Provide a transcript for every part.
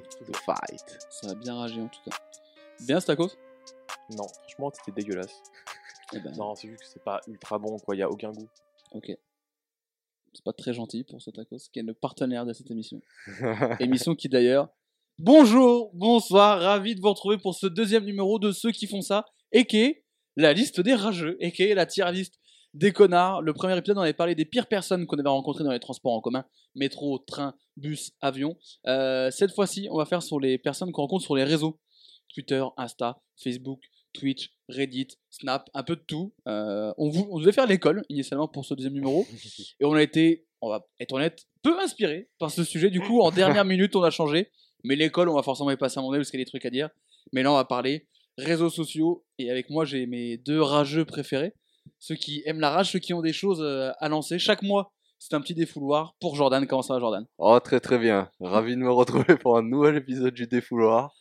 to fight. Ça a bien ragé en tout cas. Bien, Stakos? Non, franchement, c'était dégueulasse. Eh ben, Non, c'est juste que c'est pas ultra bon, quoi. Il y a aucun goût. ok. C'est pas très gentil pour Stakos, qui est le partenaire de cette émission. Émission qui d'ailleurs. Bonjour, bonsoir, ravi de vous retrouver pour ce deuxième numéro de ceux qui font ça, et qui est la liste des rageux, et qui est la tier list des connards. Le premier épisode, on avait parlé des pires personnes qu'on avait rencontrées dans les transports en commun, métro, train, bus, avion. Euh, cette fois-ci, on va faire sur les personnes qu'on rencontre sur les réseaux Twitter, Insta, Facebook, Twitch, Reddit, Snap, un peu de tout. Euh, on, vou- on devait faire l'école initialement pour ce deuxième numéro, et on a été, on va être honnête, peu inspiré par ce sujet. Du coup, en dernière minute, on a changé. Mais l'école, on va forcément y passer un moment parce qu'il y a des trucs à dire. Mais là, on va parler réseaux sociaux. Et avec moi, j'ai mes deux rageux préférés. Ceux qui aiment la rage, ceux qui ont des choses euh, à lancer. Chaque mois, c'est un petit défouloir pour Jordan. Comment ça va, Jordan? Oh, très très bien. Ravi de me retrouver pour un nouvel épisode du défouloir.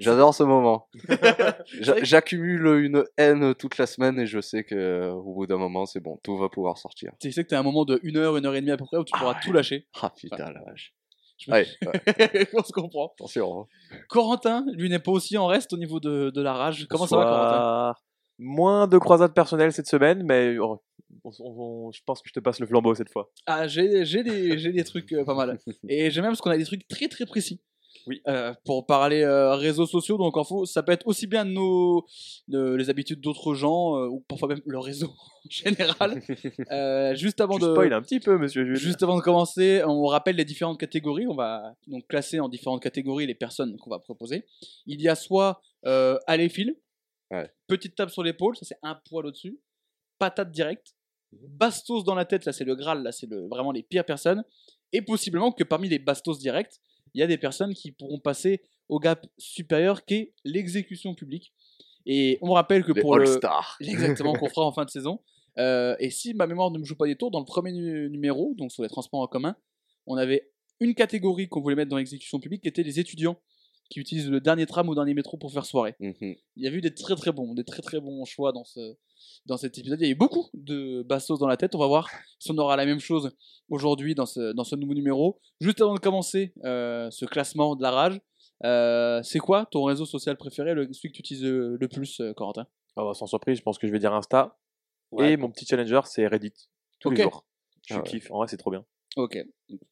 J'adore ce moment. J'a- J'accumule une haine toute la semaine et je sais que au bout d'un moment, c'est bon, tout va pouvoir sortir. Tu sais que t'as un moment de 1 heure, 1 heure et demie à peu près où tu pourras tout lâcher. Ah putain la vache. Je me- Ouais, ouais, on se comprend. attention. hein. Corentin, lui, n'est pas aussi en reste au niveau de, de la rage. Comment ça va, Corentin? Moins de croisades personnelles cette semaine, mais oh, on- on- on- je pense que je te passe le flambeau cette fois. Ah, j'ai des, des trucs euh, pas mal. Et j'aime bien parce qu'on a des trucs très très précis. Oui. Euh, pour parler euh, réseaux sociaux, donc en faux, ça peut être aussi bien nos, les habitudes d'autres gens, euh, ou parfois même le réseau en général. Juste avant Tu de. spoil un petit peu, monsieur Jules. Juste avant de commencer, on rappelle les différentes catégories. On va donc classer en différentes catégories les personnes qu'on va proposer. Il y a soit euh, fil, Ouais. petite tape sur l'épaule, ça c'est un poil au-dessus, patate directe, bastos dans la tête, là c'est le Graal, là c'est le, vraiment les pires personnes, et possiblement que parmi les bastos directs, il y a des personnes qui pourront passer au gap supérieur qui est l'exécution publique. Et on rappelle que Les pour le. Exactement, qu'on fera en fin de saison. Euh, et si ma mémoire ne me joue pas des tours, dans le premier nu- numéro, donc sur les transports en commun, on avait une catégorie qu'on voulait mettre dans l'exécution publique qui était les étudiants qui utilisent le dernier tram ou le dernier métro pour faire soirée. Mhm. Il y a eu des très très bons, des très très bons choix dans, ce, dans cet épisode. Il y a eu beaucoup de bastos dans la tête. On va voir si on aura la même chose aujourd'hui dans ce, dans ce nouveau numéro. Juste avant de commencer euh, ce classement de la rage, euh, c'est quoi ton réseau social préféré, le, celui que tu utilises le, le plus, euh, Corentin? Ah bah, sans surprise, je pense que je vais dire Insta. Ouais. Et mon petit challenger, c'est Reddit. Tous les jours. Je Ah ouais. kiffe. En vrai, c'est trop bien. Ok.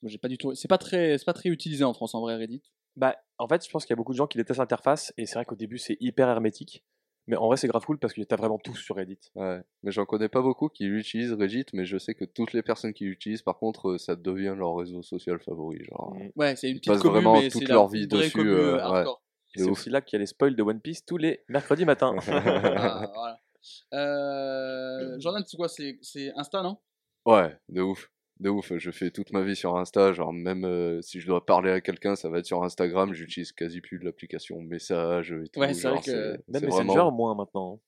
J'ai pas du tout. C'est pas très, c'est pas très utilisé en France en vrai Reddit. Bah, en fait, je pense qu'il y a beaucoup de gens qui détestent l'interface. Et c'est vrai qu'au début, c'est hyper hermétique. Mais en vrai, c'est grave cool parce que t'as vraiment tout sur Reddit. Ouais. Mais j'en connais pas beaucoup qui l'utilisent Reddit, mais je sais que toutes les personnes qui l'utilisent, par contre, euh, ça devient leur réseau social favori. Genre, Mm. Ouais, c'est une petite passent commune, vraiment mais toute leur vie dessus, commune, euh, ouais. c'est aussi là qu'il y a les spoils de One Piece tous les mercredis matins. Ah, voilà. Euh, Jordan, c'est quoi? C'est c'est Insta, non? Ouais, de ouf. De ouf, je fais toute ma vie sur Insta, genre même euh, si je dois parler à quelqu'un, ça va être sur Instagram, j'utilise quasi plus l'application message et tout. Ouais, c'est vrai que Même Messenger, vraiment- moins maintenant.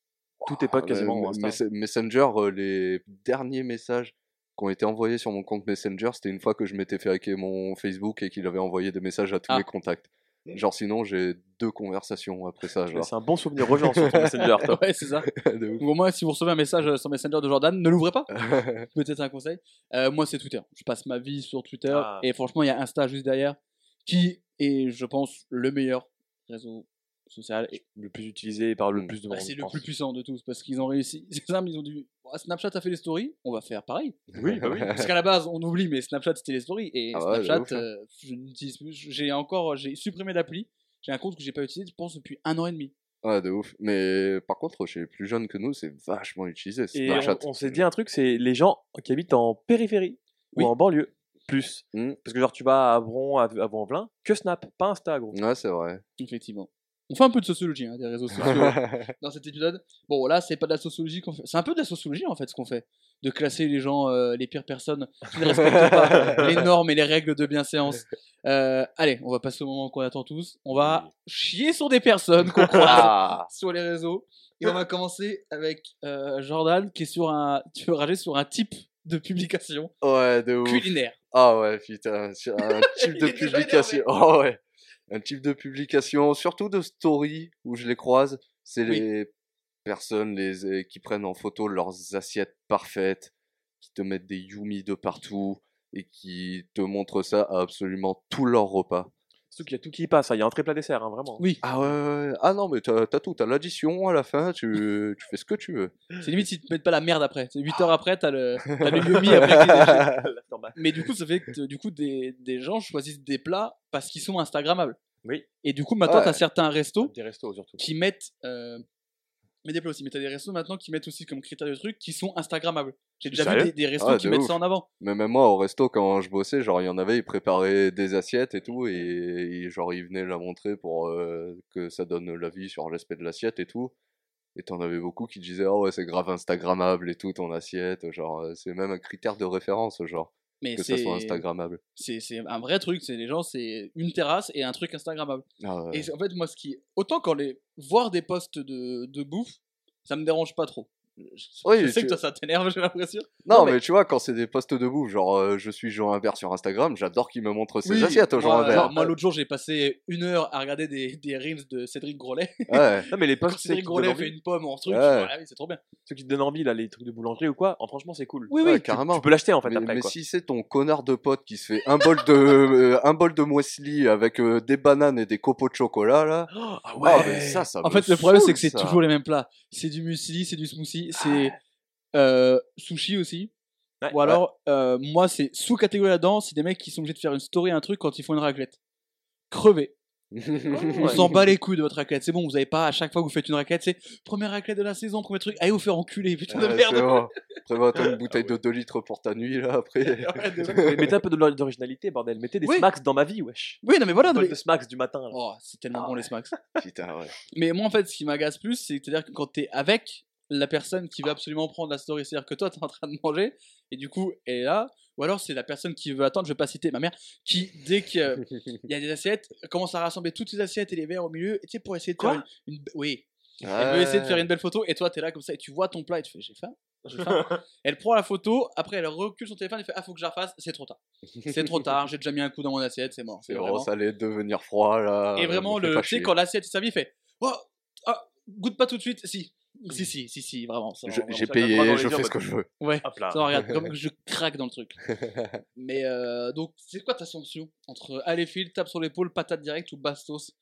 Tout est Ah, quasiment Insta. Mess- Messenger, euh, les derniers messages qui ont été envoyés sur mon compte Messenger, c'était une fois que je m'étais fait hacker mon Facebook et qu'il avait envoyé des messages à tous Ah. mes contacts. Genre sinon j'ai deux conversations après ça, genre. C'est un bon souvenir aux gens sur ton Messenger, toi. Ouais, c'est ça. Au moins, si vous recevez un message euh, sur Messenger de Jordan, ne l'ouvrez pas. Peut-être un conseil. Euh, moi, c'est Twitter. Je passe ma vie sur Twitter. Ah. Et franchement, il y a Insta juste derrière, qui est, je pense, le meilleur réseau social. Et Le plus utilisé par le Mm. plus de bah, monde. c'est je le pense. plus puissant de tous parce qu'ils ont réussi. C'est simple, ils ont dit Oh, Snapchat a fait les stories, on va faire pareil. Oui, bah oui. Parce qu'à la base, on oublie, mais Snapchat c'était les stories. Et Ah Snapchat, ouf, hein. euh, je n'utilise plus. J'ai encore, j'ai supprimé l'appli. J'ai un compte que j'ai pas utilisé, je pense, depuis un an et demi. Ouais, de ouf. Mais par contre, chez les plus jeunes que nous, c'est vachement utilisé. Et Snapchat. on, on s'est dit un truc, c'est les gens qui habitent en périphérie Oui. ou en banlieue. Plus. Mm. Parce que genre tu vas à Bron, à, à que Snap, pas Insta, gros. Ouais, c'est vrai. Effectivement. On fait un peu de sociologie hein, des réseaux sociaux dans cet épisode. Bon, là, c'est pas de la sociologie qu'on fait. C'est un peu de la sociologie en fait ce qu'on fait. De classer les gens, euh, les pires personnes qui ne respectent pas les normes et les règles de bienséance. Euh, allez, on va passer au moment qu'on attend tous. On va chier sur des personnes qu'on croise Ah sur les réseaux. Et on va commencer avec euh, Jordan qui est sur un. Tu veux rager sur un type de publication Ouais, de ouf. culinaire. Ah ouais, putain, sur un type de publication. Oh ouais. Un type de publication, surtout de story où je les croise, c'est Oui. les personnes les, euh, qui prennent en photo leurs assiettes parfaites, qui te mettent des yumi de partout et qui te montrent ça à absolument tous leurs repas. Surtout qu'il y a tout qui y passe, hein. il y a un très plat dessert, hein, vraiment. Oui, Ah ouais, ah non, mais t'as as tout, t'as l'addition à la fin, tu, tu fais ce que tu veux. c'est limite s'ils te mettent pas la merde après. C'est 8 heures après, t'as le, t'as le après. Mais du coup, ça fait que du coup, des, des gens choisissent des plats parce qu'ils sont Instagrammables. Oui. Et du coup, maintenant, Ouais. t'as certains restos Des restos surtout. qui mettent. Euh, mais des plats aussi. Mais t'as des restos maintenant qui mettent aussi comme critère de truc qui sont Instagrammables. J'ai déjà vu des, des restos Ah, qui de mettent ouf. ça en avant. Mais même moi, au resto, quand je bossais, genre, il y en avait, ils préparaient des assiettes et tout, et, et genre, ils venaient la montrer pour euh, que ça donne l'avis sur l'aspect de l'assiette et tout. Et t'en avais beaucoup qui disaient, oh ouais, c'est grave Instagrammable et tout, ton assiette. Genre, euh, c'est même un critère de référence, genre, Mais que ça c'est soit Instagrammable. c'est c'est un vrai truc. C'est les gens, c'est une terrasse et un truc Instagrammable. Ah ouais. Et en fait, moi, ce qui. Autant quand les. Voir des posts de, de bouffe, ça me dérange pas trop. Je, Oui, je sais tu- que toi, ça t'énerve, j'ai l'impression. Non, Non, mais... mais- tu vois, quand c'est des posts de bouffe, genre, euh, je suis Jean Imbert sur Instagram, j'adore qu'il me montre ses Oui, assiettes au Jean moi, Imbert. moi, l'autre jour, j'ai passé une heure à regarder des, des reels de Cédric Grolet. Ouais. Non, mais les posts Cédric Grolet fait une pomme en truc, Ouais. voilà, oui, c'est trop bien. ceux qui te donnent envie, là, les trucs de boulangerie ou quoi, en, franchement, c'est cool. Oui, Ouais, oui, carrément. Tu peux l'acheter en fait mais après. mais quoi. si c'est ton connard de pote qui se fait un bol de euh, un bol de muesli avec euh, des bananes et des copeaux de chocolat là, Ah ah, ouais, mais ça, ça En fait, le problème, c'est que c'est toujours les mêmes plats. C'est du muesli, c'est du smoothie, c'est euh, sushi aussi. Ouais. Ou alors, euh, moi, c'est sous-catégorie là-dedans, c'est des mecs qui sont obligés de faire une story, un truc quand ils font une raclette. Crevé. On s'en bat les couilles de votre raclette. C'est bon, vous avez pas à chaque fois que vous faites une raclette, c'est première raclette de la saison, premier truc. Allez vous faire enculer, putain de merde. bon. Prévois-toi une bouteille de 2 litres pour ta nuit là après. Mais Mettez un peu d'originalité, bordel. Mettez des Oui. smacks dans ma vie, wesh. Oui, non mais voilà. Bol mais- de smacks du matin. là. Oh, c'est tellement Ah bon ouais. les smacks. Putain, ouais. Mais moi, en fait, ce qui m'agace plus, c'est à dire que quand t'es avec la personne qui veut absolument prendre la story, c'est-à-dire que toi, t'es en train de manger, et du coup, elle est là, ou alors c'est la personne qui veut attendre, je vais pas citer ma mère, qui, dès qu'il y a des assiettes, commence à rassembler toutes les assiettes et les verres au milieu, et tu sais, pour essayer de faire une, une- Oui, elle veut essayer de faire une belle photo, et toi, t'es là comme ça, et tu vois ton plat, et tu fais, j'ai faim. j'ai faim. elle prend la photo, après elle recule son téléphone et fait Ah, faut que je la refasse, c'est trop tard. C'est trop tard, j'ai déjà mis un coup dans mon assiette, c'est mort. C'est vraiment- bon, ça allait devenir froid là. et vraiment, le, tu sais, quand l'assiette est servie, il fait Oh, ah, goûte pas tout de suite. Si, si, si, si, si, vraiment. J'ai payé, je yeux, fais ce que je veux. Ouais, Hop là. ça, regarde, comme je craque dans le truc. Mais euh, donc, c'est quoi ta sanction entre Aléphile, tape sur l'épaule, patate directe ou bastos?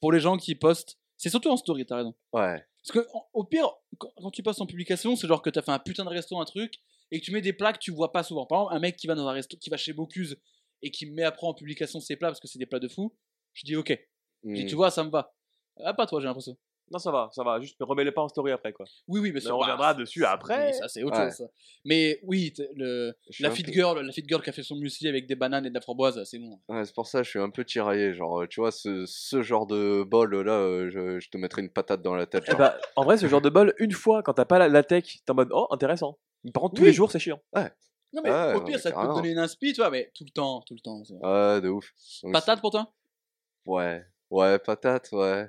Pour les gens qui postent, c'est surtout en story, t'as raison. Ouais. Parce que, au pire, quand, tu postes en publication, c'est genre que t'as fait un putain de resto, un truc, et que tu mets des plats que tu vois pas souvent. Par exemple, un mec qui va dans un resto, qui va chez Bocuse et qui met après en publication ses plats parce que c'est des plats de fou, je dis ok. Je dis, Mm. tu vois, ça me va. Ah, pas toi, j'ai l'impression. Non, ça va, ça va. Juste ne remets-les pas en story après, quoi. Oui, oui, mais, Mais ça- on bah, reviendra dessus après. ça, c'est autre Ouais. chose. ça. Mais oui, le, la fit peu- girl, la fit girl qui a fait son muesli avec des bananes et de la framboise, c'est bon. Ouais, c'est pour ça que je suis un peu tiraillé. Genre, euh, tu vois, ce, ce genre de bol là, euh, je, je te mettrais une patate dans la tête. Eh genre. bah, en vrai, ce genre de bol, une fois, quand t'as pas la, la tech, t'es en mode oh, intéressant. Mais par contre, tous Oui. les jours, c'est chiant. Non, mais Ouais, au pire, ça peut te donner une inspi, tu vois, mais tout le temps, tout le temps. Ouais, de ouf. Donc, Patate pour toi? Ouais. Ouais, patate, ouais.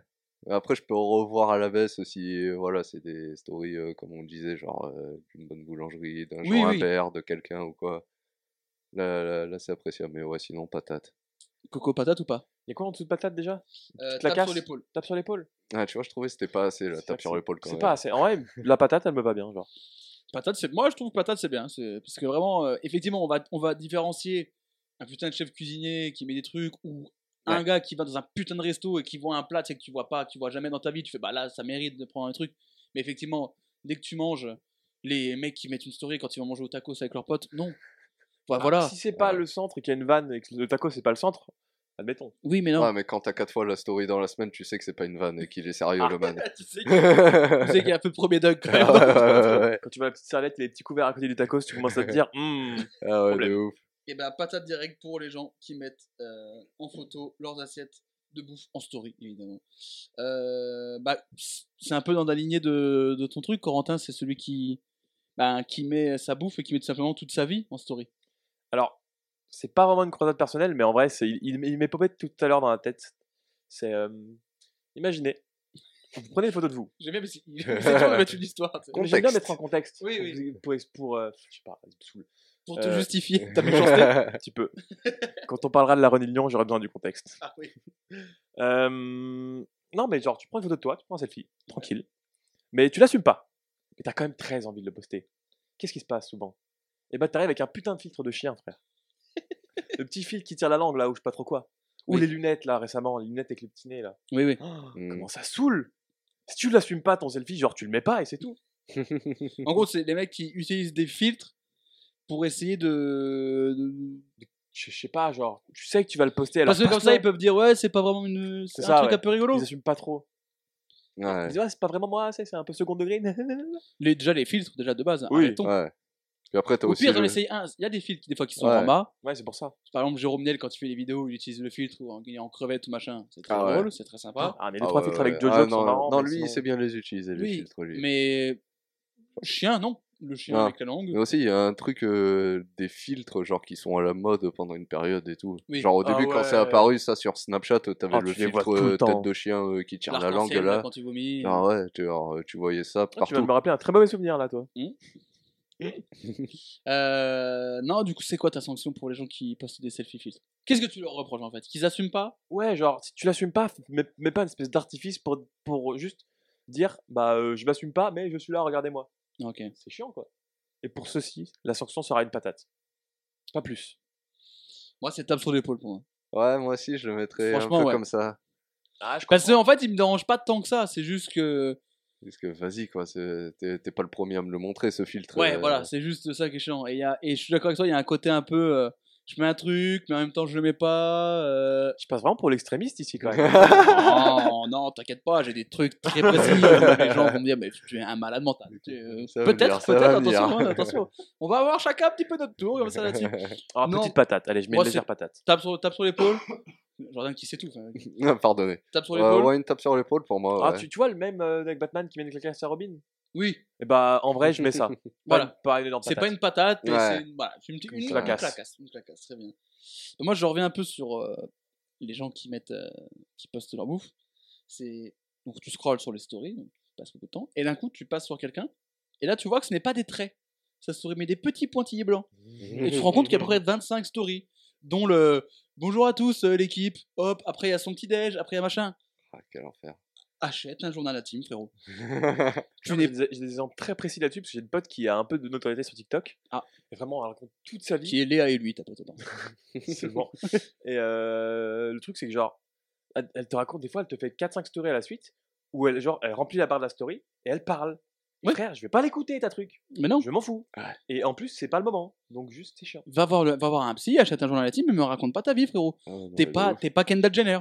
Après, je peux revoir à la baisse si, voilà, c'est des stories, euh, comme on disait, genre euh, d'une bonne boulangerie, d'un Oui. Imbert, de quelqu'un ou quoi. Là, là, là, c'est appréciable, mais ouais, sinon, patate. Coco patate ou pas? Y'a quoi en dessous de patate déjà? Euh, la Tape sur l'épaule. Tape sur l'épaule? Ah, tu vois, je trouvais que c'était pas assez, la C'est tape sur l'épaule quand C'est même. pas assez. En vrai, la patate, elle me va bien, genre. Patate, c'est moi je trouve que patate c'est bien, c'est parce que vraiment euh, effectivement on va on va différencier un putain de chef cuisinier qui met des trucs ou un Ouais. gars qui va dans un putain de resto et qui voit un plat tu sais, que tu vois pas, que tu vois jamais dans ta vie, tu fais bah là ça mérite de prendre un truc. Mais effectivement, dès que tu manges les mecs qui mettent une story quand ils vont manger au tacos avec leurs potes, non. Bah, Ah, voilà. Si c'est pas Ouais. le centre et qu'il y a une vanne et que le taco, c'est pas le centre, admettons. Oui, mais non. Ouais, mais quand t'as quatre fois la story dans la semaine, tu sais que c'est pas une vanne et qu'il est sérieux, Ah. le man. tu sais qu'il tu sais qu'il y a un peu de premier dog quand Ah même. ouais, ouais, ouais. Quand tu vois la petite serviette et les petits couverts à côté du tacos, tu commences à te dire, hmm, Ah ouais, de ouf. Et ben patate direct pour les gens qui mettent euh, en photo leurs assiettes de bouffe en story, évidemment. Euh, bah, c'est un peu dans la lignée de, de ton truc, Corentin, c'est celui qui, bah, qui met sa bouffe et qui met tout simplement toute sa vie en story. Alors, c'est pas vraiment une croisade personnelle, mais en vrai, il, il, il m'est popé tout à l'heure dans la tête. C'est. euh, imaginez, vous prenez une photo de vous. J'aime bien parce qu'il essaie de mettre une histoire J'aime bien mettre en contexte. Oui, oui. Pour, pour, pour, euh, je sais pas, ça me saoule. pour te Euh, justifier ta méchanceté. Un petit peu. Quand on parlera de la Renilion, j'aurai besoin du contexte. Ah oui. Euh, non, mais genre, tu prends une photo de toi, tu prends un selfie, tranquille. Mais tu l'assumes pas. Mais t'as quand même très envie de le poster. Qu'est-ce qui se passe souvent? Eh ben, t'arrives avec un putain de filtre de chien, frère. Le petit fil qui tire la langue là, ou je sais pas trop quoi. Ou Oui. les lunettes là récemment, les lunettes avec le petit nez là. Oui, oui. Oh, Mm. Comment ça saoule Si tu l'assumes pas ton selfie, genre tu le mets pas et c'est tout. En gros, c'est les mecs qui utilisent des filtres pour essayer de. de- Je sais pas, genre, tu sais que tu vas le poster alors Parce que comme ça, ils peuvent dire, ouais, c'est pas vraiment une. C'est C'est un ça, truc ouais. un peu rigolo. Ils assument pas trop. Ouais. Ils disent, ouais, c'est pas vraiment moi, c'est un peu second degré. Les, déjà, les filtres, déjà de base. hein, Oui, arrêtons. Ouais. Puis après, t'as Au aussi. pire, j'en le- essaye un. Il y a des filtres, des fois, qui sont Ouais. en bas. ouais, c'est pour ça. Par exemple, Jérôme Niel, quand il fait les vidéos, il utilise le filtre ou en, il en crevette ou machin. C'est très Ah ouais. drôle, c'est très sympa. Ah, mais les Ah trois ouais, filtres ouais. avec Jojo Ah, sont non, marrants. Non, mais lui, il sinon- sait bien les utiliser, les Oui, filtres. lui. mais. Chien, non. Le chien Ah. avec la langue. Mais aussi, il y a un truc euh, des filtres, genre qui sont à la mode pendant une période et tout. Oui. Genre au Ah début, quand c'est ouais. apparu, ça sur Snapchat, euh, t'avais Ah, le tu les vois filtre tout le euh, temps. tête de chien euh, qui tire la langue L'arc-en-ciel, là, là. quand tu vomis. Ah ouais, tu, alors, euh, tu voyais ça Ah, tu partout. de me rappeler un très mauvais souvenir là, toi. Euh, non, du coup, c'est quoi ta sanction pour les gens qui postent des selfie filtres? Qu'est-ce que tu leur reproches en fait? Qu'ils assument pas? Ouais, genre, si tu l'assumes pas, mets, mets pas une espèce d'artifice pour, pour juste dire, bah, euh, je m'assume pas, mais je suis là, regardez-moi. Ok. C'est chiant, quoi. Et pour ceci, la sanction sera une patate. Pas plus. Moi, c'est tape sur l'épaule pour moi. Ouais, moi aussi, je le mettrais un Franchement, peu ouais. comme ça. Ah, je Parce qu'en fait, il me dérange pas tant que ça. C'est juste que. Parce que vas-y, quoi, t'es pas le premier à me le montrer, ce filtre. Ouais, euh, voilà, c'est juste ça qui est chiant. Et, il y a... et je suis d'accord avec toi, il y a un côté un peu. euh, je mets un truc, mais en même temps, je le mets pas. euh, Je passe vraiment pour l'extrémiste ici, quand même. non, non, t'inquiète pas, j'ai des trucs très précis. les gens vont me dire, mais tu es un malade mental. Euh, Peut-être, peut-être, attention, hein, attention. On va avoir chacun un petit peu notre tour, comme ça là-dessus. Alors, Non. petite patate. Allez, je mets une légère patate. Tape sur, tape sur l'épaule. Jordan qui sait tout. enfin, Pardonnez. Tape sur Ouais, l'épaule. ouais, une tape sur l'épaule pour moi. Ah, ouais. tu, tu vois le même euh, avec Batman qui mène quelqu'un à Robin? Oui, Et bah, en vrai, je mets ça. Voilà. Pas, pas une énorme c'est patate. pas une patate, mais Ouais. c'est une, voilà, c'est une, petite- Une une, clacasse. une clacasse. Une clacasse, très bien. Moi, je reviens un peu sur euh, les gens qui mettent, euh, qui postent leur bouffe. C'est donc tu scrolles sur les stories, donc tu passes beaucoup de temps, et d'un coup tu passes sur quelqu'un, et là tu vois que ce n'est pas des traits, ça story mais des petits pointillés blancs. Et tu te rends compte qu'il y a à peu près 25 stories, dont le bonjour à tous euh, l'équipe, hop, après il y a son petit déj, après il y a machin. Ah, quel enfer. Achète un journal intime, frérot. Tu Non, n'es J'ai des, j'ai des exemples très précis là-dessus parce que j'ai une pote qui a un peu de notoriété sur TikTok. Ah. Et vraiment, elle raconte toute sa vie. qui est Léa et lui, t'as pas dedans. C'est bon. Et euh, le truc, c'est que genre, elle, elle te raconte des fois, elle te fait 4-5 stories à la suite où elle, genre, elle remplit la barre de la story et elle parle. Ouais. Frère, je vais pas l'écouter ta truc. Mais non, Je m'en fous. Ouais. Et en plus, c'est pas le moment. Donc juste, c'est chiant. va voir, le- va voir un psy, achète un journal intime, mais me raconte pas ta vie, frérot. Ah, T'es pas, t'es pas Kendall Jenner.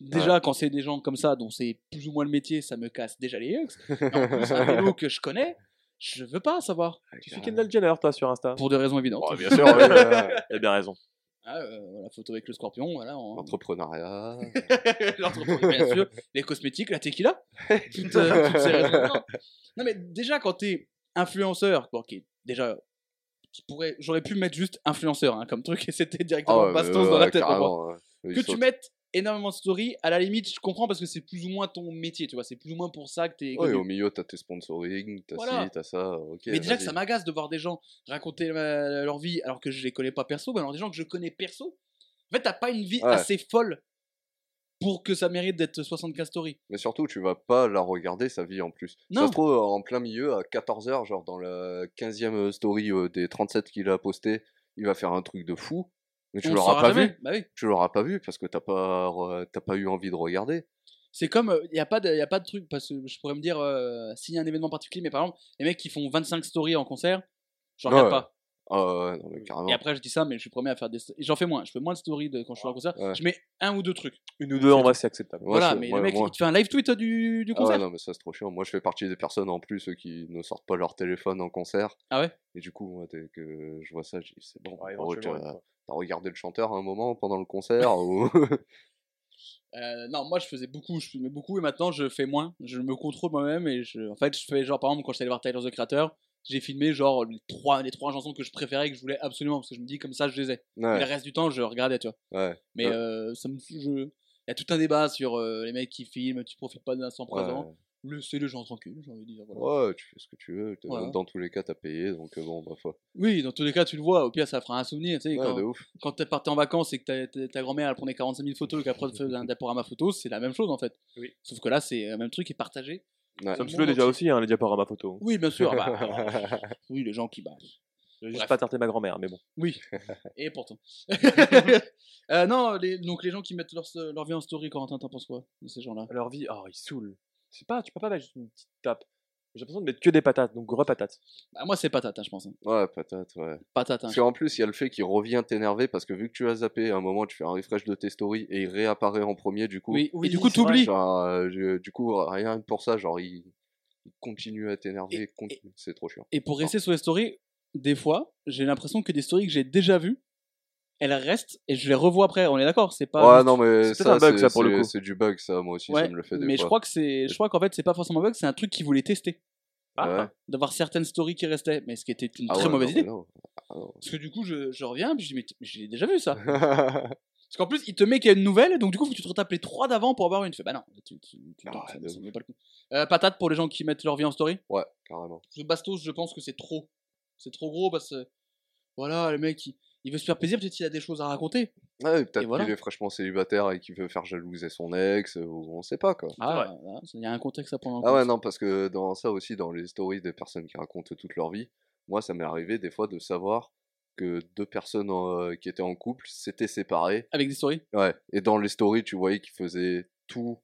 Déjà, quand c'est des gens comme ça, dont c'est plus ou moins le métier, ça me casse déjà les yeux. En plus, un vélo que je connais, je veux pas savoir. ouf. Tu suis Kendall Jenner, toi, sur Insta. Pour des raisons évidentes. Oh, bien sûr, ouais, euh, Elle a bien raison. Ah, euh, la photo avec le scorpion, voilà. en- Entrepreneuriat. L'entreprise, bien sûr. Les cosmétiques, la tequila. Toutes, euh, toutes ces raisons. Non. Non, mais déjà, quand t'es influenceur, bon, ok, déjà, j'aurais pu mettre juste influenceur hein, comme truc et c'était directement Ah ouais, bastos dans la tête. ouais. Que tu mettes énormément de stories, à la limite, je comprends parce que c'est plus ou moins ton métier, tu vois, c'est plus ou moins pour ça que t'es. Connu. au milieu, t'as tes sponsoring, t'as Voilà. ci, t'as ça. Ok. mais déjà que ça m'agace de voir des gens raconter euh, leur vie alors que je les connais pas perso, mais alors des gens que je connais perso. En fait, t'as pas une vie Ouais. assez folle pour que ça mérite d'être 75 stories. Mais surtout, tu vas pas la regarder, sa vie en plus. Non. Ça se trouve, en plein milieu, à 14h, genre dans la 15e story euh, des 37 qu'il a posté, il va faire un truc de fou. Mais tu l'auras pas jamais. vu. Bah oui. Tu l'auras pas vu parce que t'as pas, re- t'as pas eu envie de regarder. C'est comme, il n'y a, pas de- y a pas de truc, parce que je pourrais me dire, euh, s'il y a un événement particulier, mais par exemple, les mecs qui font 25 stories en concert, je regarde Ouais. pas. Ah ouais, non, mais carrément. Et après, je dis ça, mais je suis premier à faire des. J'en fais moins, je fais moins de stories de, quand je suis en concert. Ouais. Je mets un ou deux trucs. Une ou deux, en vrai, c'est acceptable. Moi, voilà, je- mais moi- le mec, moi- il te fait un live tweet du, du Ah ouais, concert. non, mais ça c'est trop chiant. Moi, je fais partie des personnes en plus euh, qui ne sortent pas leur téléphone en concert. Ah ouais? Et du coup, moi, dès que je vois ça, je dis c'est bon. Ouais, oh, t'as regardé le chanteur à un moment pendant le concert ou... Euh, non, moi je faisais beaucoup, je filmais beaucoup et maintenant je fais moins. Je me contrôle moi-même et je, en fait, je fais genre par exemple quand je suis allé voir Tyler the Creator, j'ai filmé genre les trois, les trois chansons que je préférais et que je voulais absolument parce que je me dis comme ça je les ai. Le Ouais, reste du temps je regardais, tu vois. ouais. Mais Ouais. euh, ça me, je, il y a tout un débat sur euh, les mecs qui filment, tu profites pas de l'instant ouais. présent. Laissez les gens tranquilles, j'ai envie de dire. Voilà. Ouais, tu fais ce que tu veux. Voilà. Dans tous les cas, t'as payé, donc euh, bon, bah, foi. Oui, dans tous les cas, tu le vois. Au pire, ça fera un souvenir. Tu sais, Ouais, quand, de ouf. quand t'es parti en vacances et que ta, grand-mère elle prenait 45 000 photos et qu'après tu faisais un diaporama photo, c'est la même chose en fait. Oui. Sauf que là, c'est le même truc qui est partagé. Ouais. Ça me le saoulait monde déjà aussi, hein, les diaporamas photos. Oui, bien sûr. bah, alors, oui, les gens qui. Bah, J'ai juste Bref. pas tarté ma grand-mère, mais bon. Oui. Et pourtant. Euh, non, les, donc les gens qui mettent leur, leur vie en story, Corentin, t'en penses quoi de ces gens-là? Leur vie, oh, ils saoulent. C'est pas, tu peux pas mettre juste une petite tape. J'ai l'impression de mettre que des patates, donc gros patates. Bah, Moi, c'est patate, hein, je pense. Ouais, patate, ouais. Patate. hein. Parce qu'en plus, il y a le fait qu'il revient t'énerver parce que vu que tu as zappé, à un moment, tu fais un refresh de tes stories et il réapparaît en premier, du coup. Oui, Oui, et du coup, t'oublies. Euh, du coup, rien que pour ça, genre, il, il continue à t'énerver. C'est trop chiant. Et pour rester sur les stories, des fois, j'ai l'impression que des stories que j'ai déjà vues, elles restent et je les revois après. On est d'accord, c'est pas. ouais, non, mais c'est un bug, c'est ça, pour le c'est- coup. c'est du bug, ça, moi aussi, Ouais, ça me le fait des mais je crois que c'est, je crois qu'en fait, c'est pas forcément un bug, c'est un truc qu'ils voulaient tester, Ah, Ouais. d'avoir certaines stories qui restaient, mais ce qui était une Ah très ouais, mauvaise non, idée. non. Ah non. Parce que du coup, je, je reviens, puis je dis, mais, t- mais j'ai déjà vu ça. Parce qu'en plus, il te met qu'il y a une nouvelle, donc du coup, faut que tu te retapes les trois d'avant pour avoir une. Tu fais, bah non, tu, tu, tu- ça- de ça ouf. vaut pas le coup. Euh, patate pour les gens qui mettent leur vie en story. ouais, carrément. Le Bastos, je pense que c'est trop. C'est trop gros parce que. Voilà, le mec, il, il veut se faire plaisir, peut-être qu'il a des choses à raconter. Ouais, peut-être voilà. qu'il est fraîchement célibataire et qu'il veut faire jalouser son ex, ou on sait pas, quoi. Ah, voilà, il y a un contexte à prendre en Ah ouais, compte. non, parce que dans ça aussi, dans les stories des personnes qui racontent toute leur vie, moi, ça m'est arrivé des fois de savoir que deux personnes euh, qui étaient en couple s'étaient séparées. Avec des stories Ouais. Et dans les stories, tu voyais qu'ils faisaient tout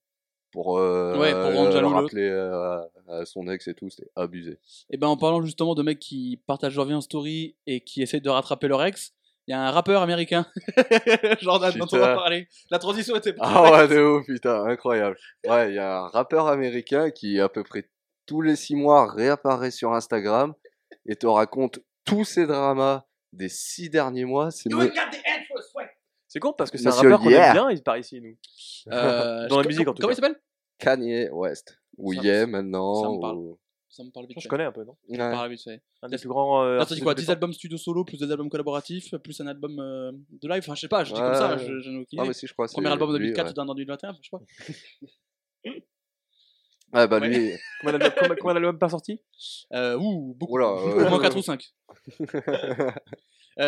pour, euh, Ouais, pour rendre jaloux l'autre. rappeler euh, à, à son ex et tout. C'était abusé. Et ben en parlant justement de mecs qui partagent leur vie en story et qui essayent de rattraper leur ex, il y a un rappeur américain, Jordan, dont on va Putain. parler. La transition était pas Ah ouais, de ouf, putain, incroyable. Ouais, il y a un rappeur américain qui, à peu près tous les six mois, réapparaît sur Instagram et te raconte tous ses dramas des six derniers mois. C'est. C'est con parce que c'est un Monsieur rappeur qu'on Yeah. aime bien, il part ici, nous. Euh, Dans la musique, en tout Comment cas. il s'appelle? Kanye West. Ou Ça- yeah ça maintenant. me parle. ou- Ça me parle vite. Je fait. connais un peu, non Ça me Ouais. parle vite fait. Un des plus grands. euh, de quoi tous les 10 temps. albums studio solo, plus des albums collaboratifs, plus un album euh, de live? Enfin, je sais pas, je dis comme ça, Ouais. je, je n'ai aucune Ah, idée. mais si, je crois que Premier album en lui, 2004, ouais. d'un en 2021, je sais pas. Ouais, bah Ouais. lui. Combien d'albums- combien- combien d'albums pas sortis Euh, ouh, beaucoup. Oula, Au euh, moins 4 ou 5.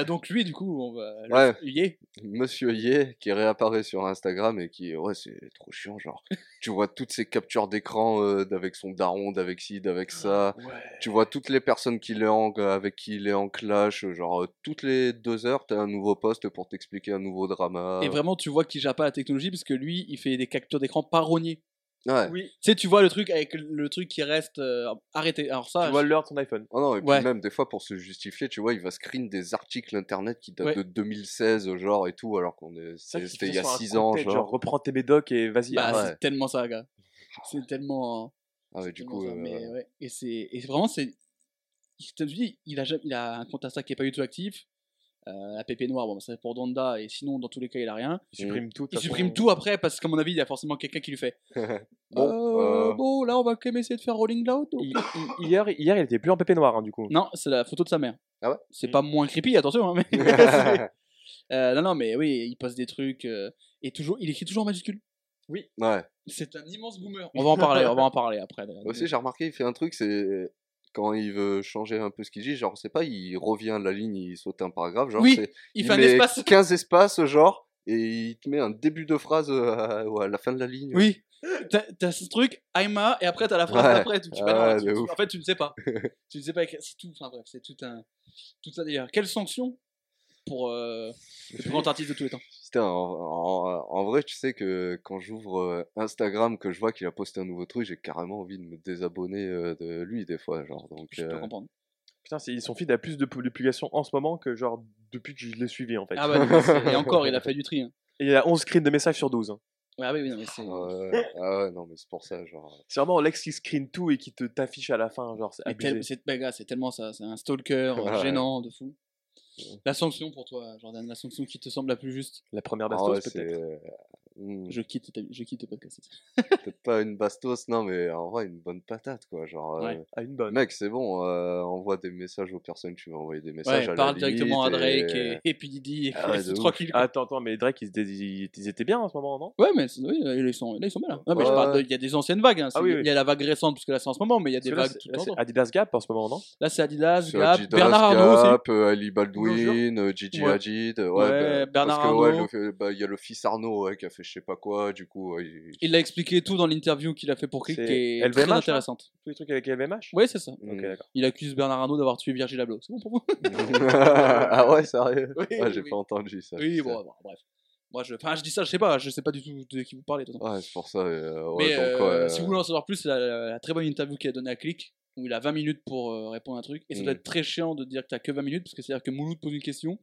donc lui, du coup, on va. Ouais. Yeah. Monsieur Ye qui réapparaît sur Instagram et qui, ouais, c'est trop chiant. Genre, tu vois toutes ces captures d'écran euh, d'avec son daron, d'avec ci, d'avec ça. Tu vois toutes les personnes qu'il est en, avec qui il est en clash. Genre, euh, toutes les deux heures, t'as un nouveau post pour t'expliquer un nouveau drama. Et vraiment, tu vois qu'il gère pas la technologie parce que lui, il fait des captures d'écran paroniées. Ouais. Oui. Tu sais, tu vois le truc avec le truc qui reste euh, arrêté. Alors ça, Tu vois l'heure de ton iPhone. Oh non, et puis Ouais. même des fois pour se justifier, tu vois, il va screen des articles internet qui datent Ouais. de 2016, genre et tout, alors qu'on est, c'était il y a sur un 6 coup de ans, genre. reprends tes médocs et vas-y. bah, arrête. c'est tellement ça, gars. C'est tellement. Ah ouais, du coup, ça, euh, mais ouais. Et c'est et vraiment c'est. Il a il a un compte Insta qui est pas du tout actif. Euh, la PP noire, bon, c'est pour Donda et sinon dans tous les cas il a rien. Il supprime tout. Il supprime tout après parce qu'à mon avis il y a forcément quelqu'un qui lui fait. bon, Euh, euh, Bon là on va quand même essayer de faire Rolling Loud. donc. Hi- hi- Hier, hier, il était plus en pépé noir, hein, du coup. Non, c'est la photo de sa mère. Ah ouais? C'est pas moins creepy, attention. hein, mais... Euh, non, non, mais oui, il poste des trucs. euh, et toujours, il écrit toujours en majuscule. ouais. C'est un immense boomer. On va en parler, on va en parler après. d'ailleurs. Aussi, j'ai remarqué, il fait un truc, c'est quand il veut changer un peu ce qu'il dit, genre, c'est pas, il revient à la ligne, il saute un paragraphe, genre, Oui, c'est, il fait un met espace. 15 espaces, genre, et il te met un début de phrase euh, à, ouais, à la fin de la ligne. Oui. T'as ce truc, Aima, et après t'as la phrase Ouais. d'après. Tu, tu fais, non, tu- en fait, tu ne sais pas. tu ne sais pas écrire. C'est tout. Enfin bref, c'est tout un. Tout ça d'ailleurs. Quelle sanction pour euh, le plus grand artiste de tous les temps en, en- en vrai, tu sais que quand j'ouvre euh, Instagram, que je vois qu'il a posté un nouveau truc, j'ai carrément envie de me désabonner euh, de lui des fois, genre. Donc, Je peux euh, comprendre. Putain, c'est- son feed a plus de pu- de publications en ce moment que genre depuis que je l'ai suivi en fait. Ah bah, c'est- et encore, il a fait du tri. hein. Et il a 11 screens de messages sur 12. hein. Ouais, ah oui, oui, non, mais c'est. ah ouais, ah ouais, non, mais c'est pour ça, genre. C'est vraiment l'ex qui screen tout et qui te t'affiche à la fin, genre c'est c'est tellement ça, c'est un stalker Ouais. gênant de fou. La sanction pour toi, Jordan, la sanction qui te semble la plus juste. La première Ah bastos ouais, c'est. peut-être. Hmm, Je quitte, ta- je quitte le podcast. Peut-être pas une bastos, non, mais en vrai, une bonne patate, quoi. Genre, euh, Ouais. Ah, une bonne. mec, c'est bon, euh, envoie des messages aux personnes, tu vas envoyer des messages Ouais, à la parle directement à Drake et- et, et puis Didi et, Ah tranquille. Attends, attends, mais Drake, ils, étaient- ils- ils étaient bien en ce moment, non? Ouais, mais oui, là, ils sont, là, ils sont bien là. Non, mais je Ouais, parle de- ouais. il y a des anciennes vagues. hein. Ah oui, Il y a la vague récente, parce que là c'est en ce moment, mais il y a des vagues le c'est temps. Adidas Gap en ce moment, non? Là c'est Adidas, Gap, Adidas, Bernard Arnault aussi. Gap, euh, Ali Baldwin, Gigi Ouais. Hadid, ouais, Bernard parce que, ouais, Arnault. il y a le fils Arnaud, qui a fait je sais pas quoi, du coup. il- Il a expliqué tout dans l'interview qu'il a fait pour Click, C'est qui est LVMH, très intéressante. Tous les trucs avec LVMH Oui, c'est ça. Il accuse Bernard Arnault d'avoir tué Virgil Abloh. C'est bon pour vous ah ouais, sérieux Oui, Ah, j'ai oui. pas entendu ça. Oui, bon, bon, bref. Moi, je, enfin, je dis ça, je sais pas, je sais pas du tout de qui vous parlez. Ouais, c'est pour ça. euh, ouais, Mais donc, euh, si vous voulez en savoir plus, c'est la, la- la très bonne interview qu'il a donnée à Click, où il a 20 minutes pour euh, répondre à un truc. Et ça doit Mm. être très chiant de dire que t'as que 20 minutes, parce que c'est-à-dire que Mouloud pose une question,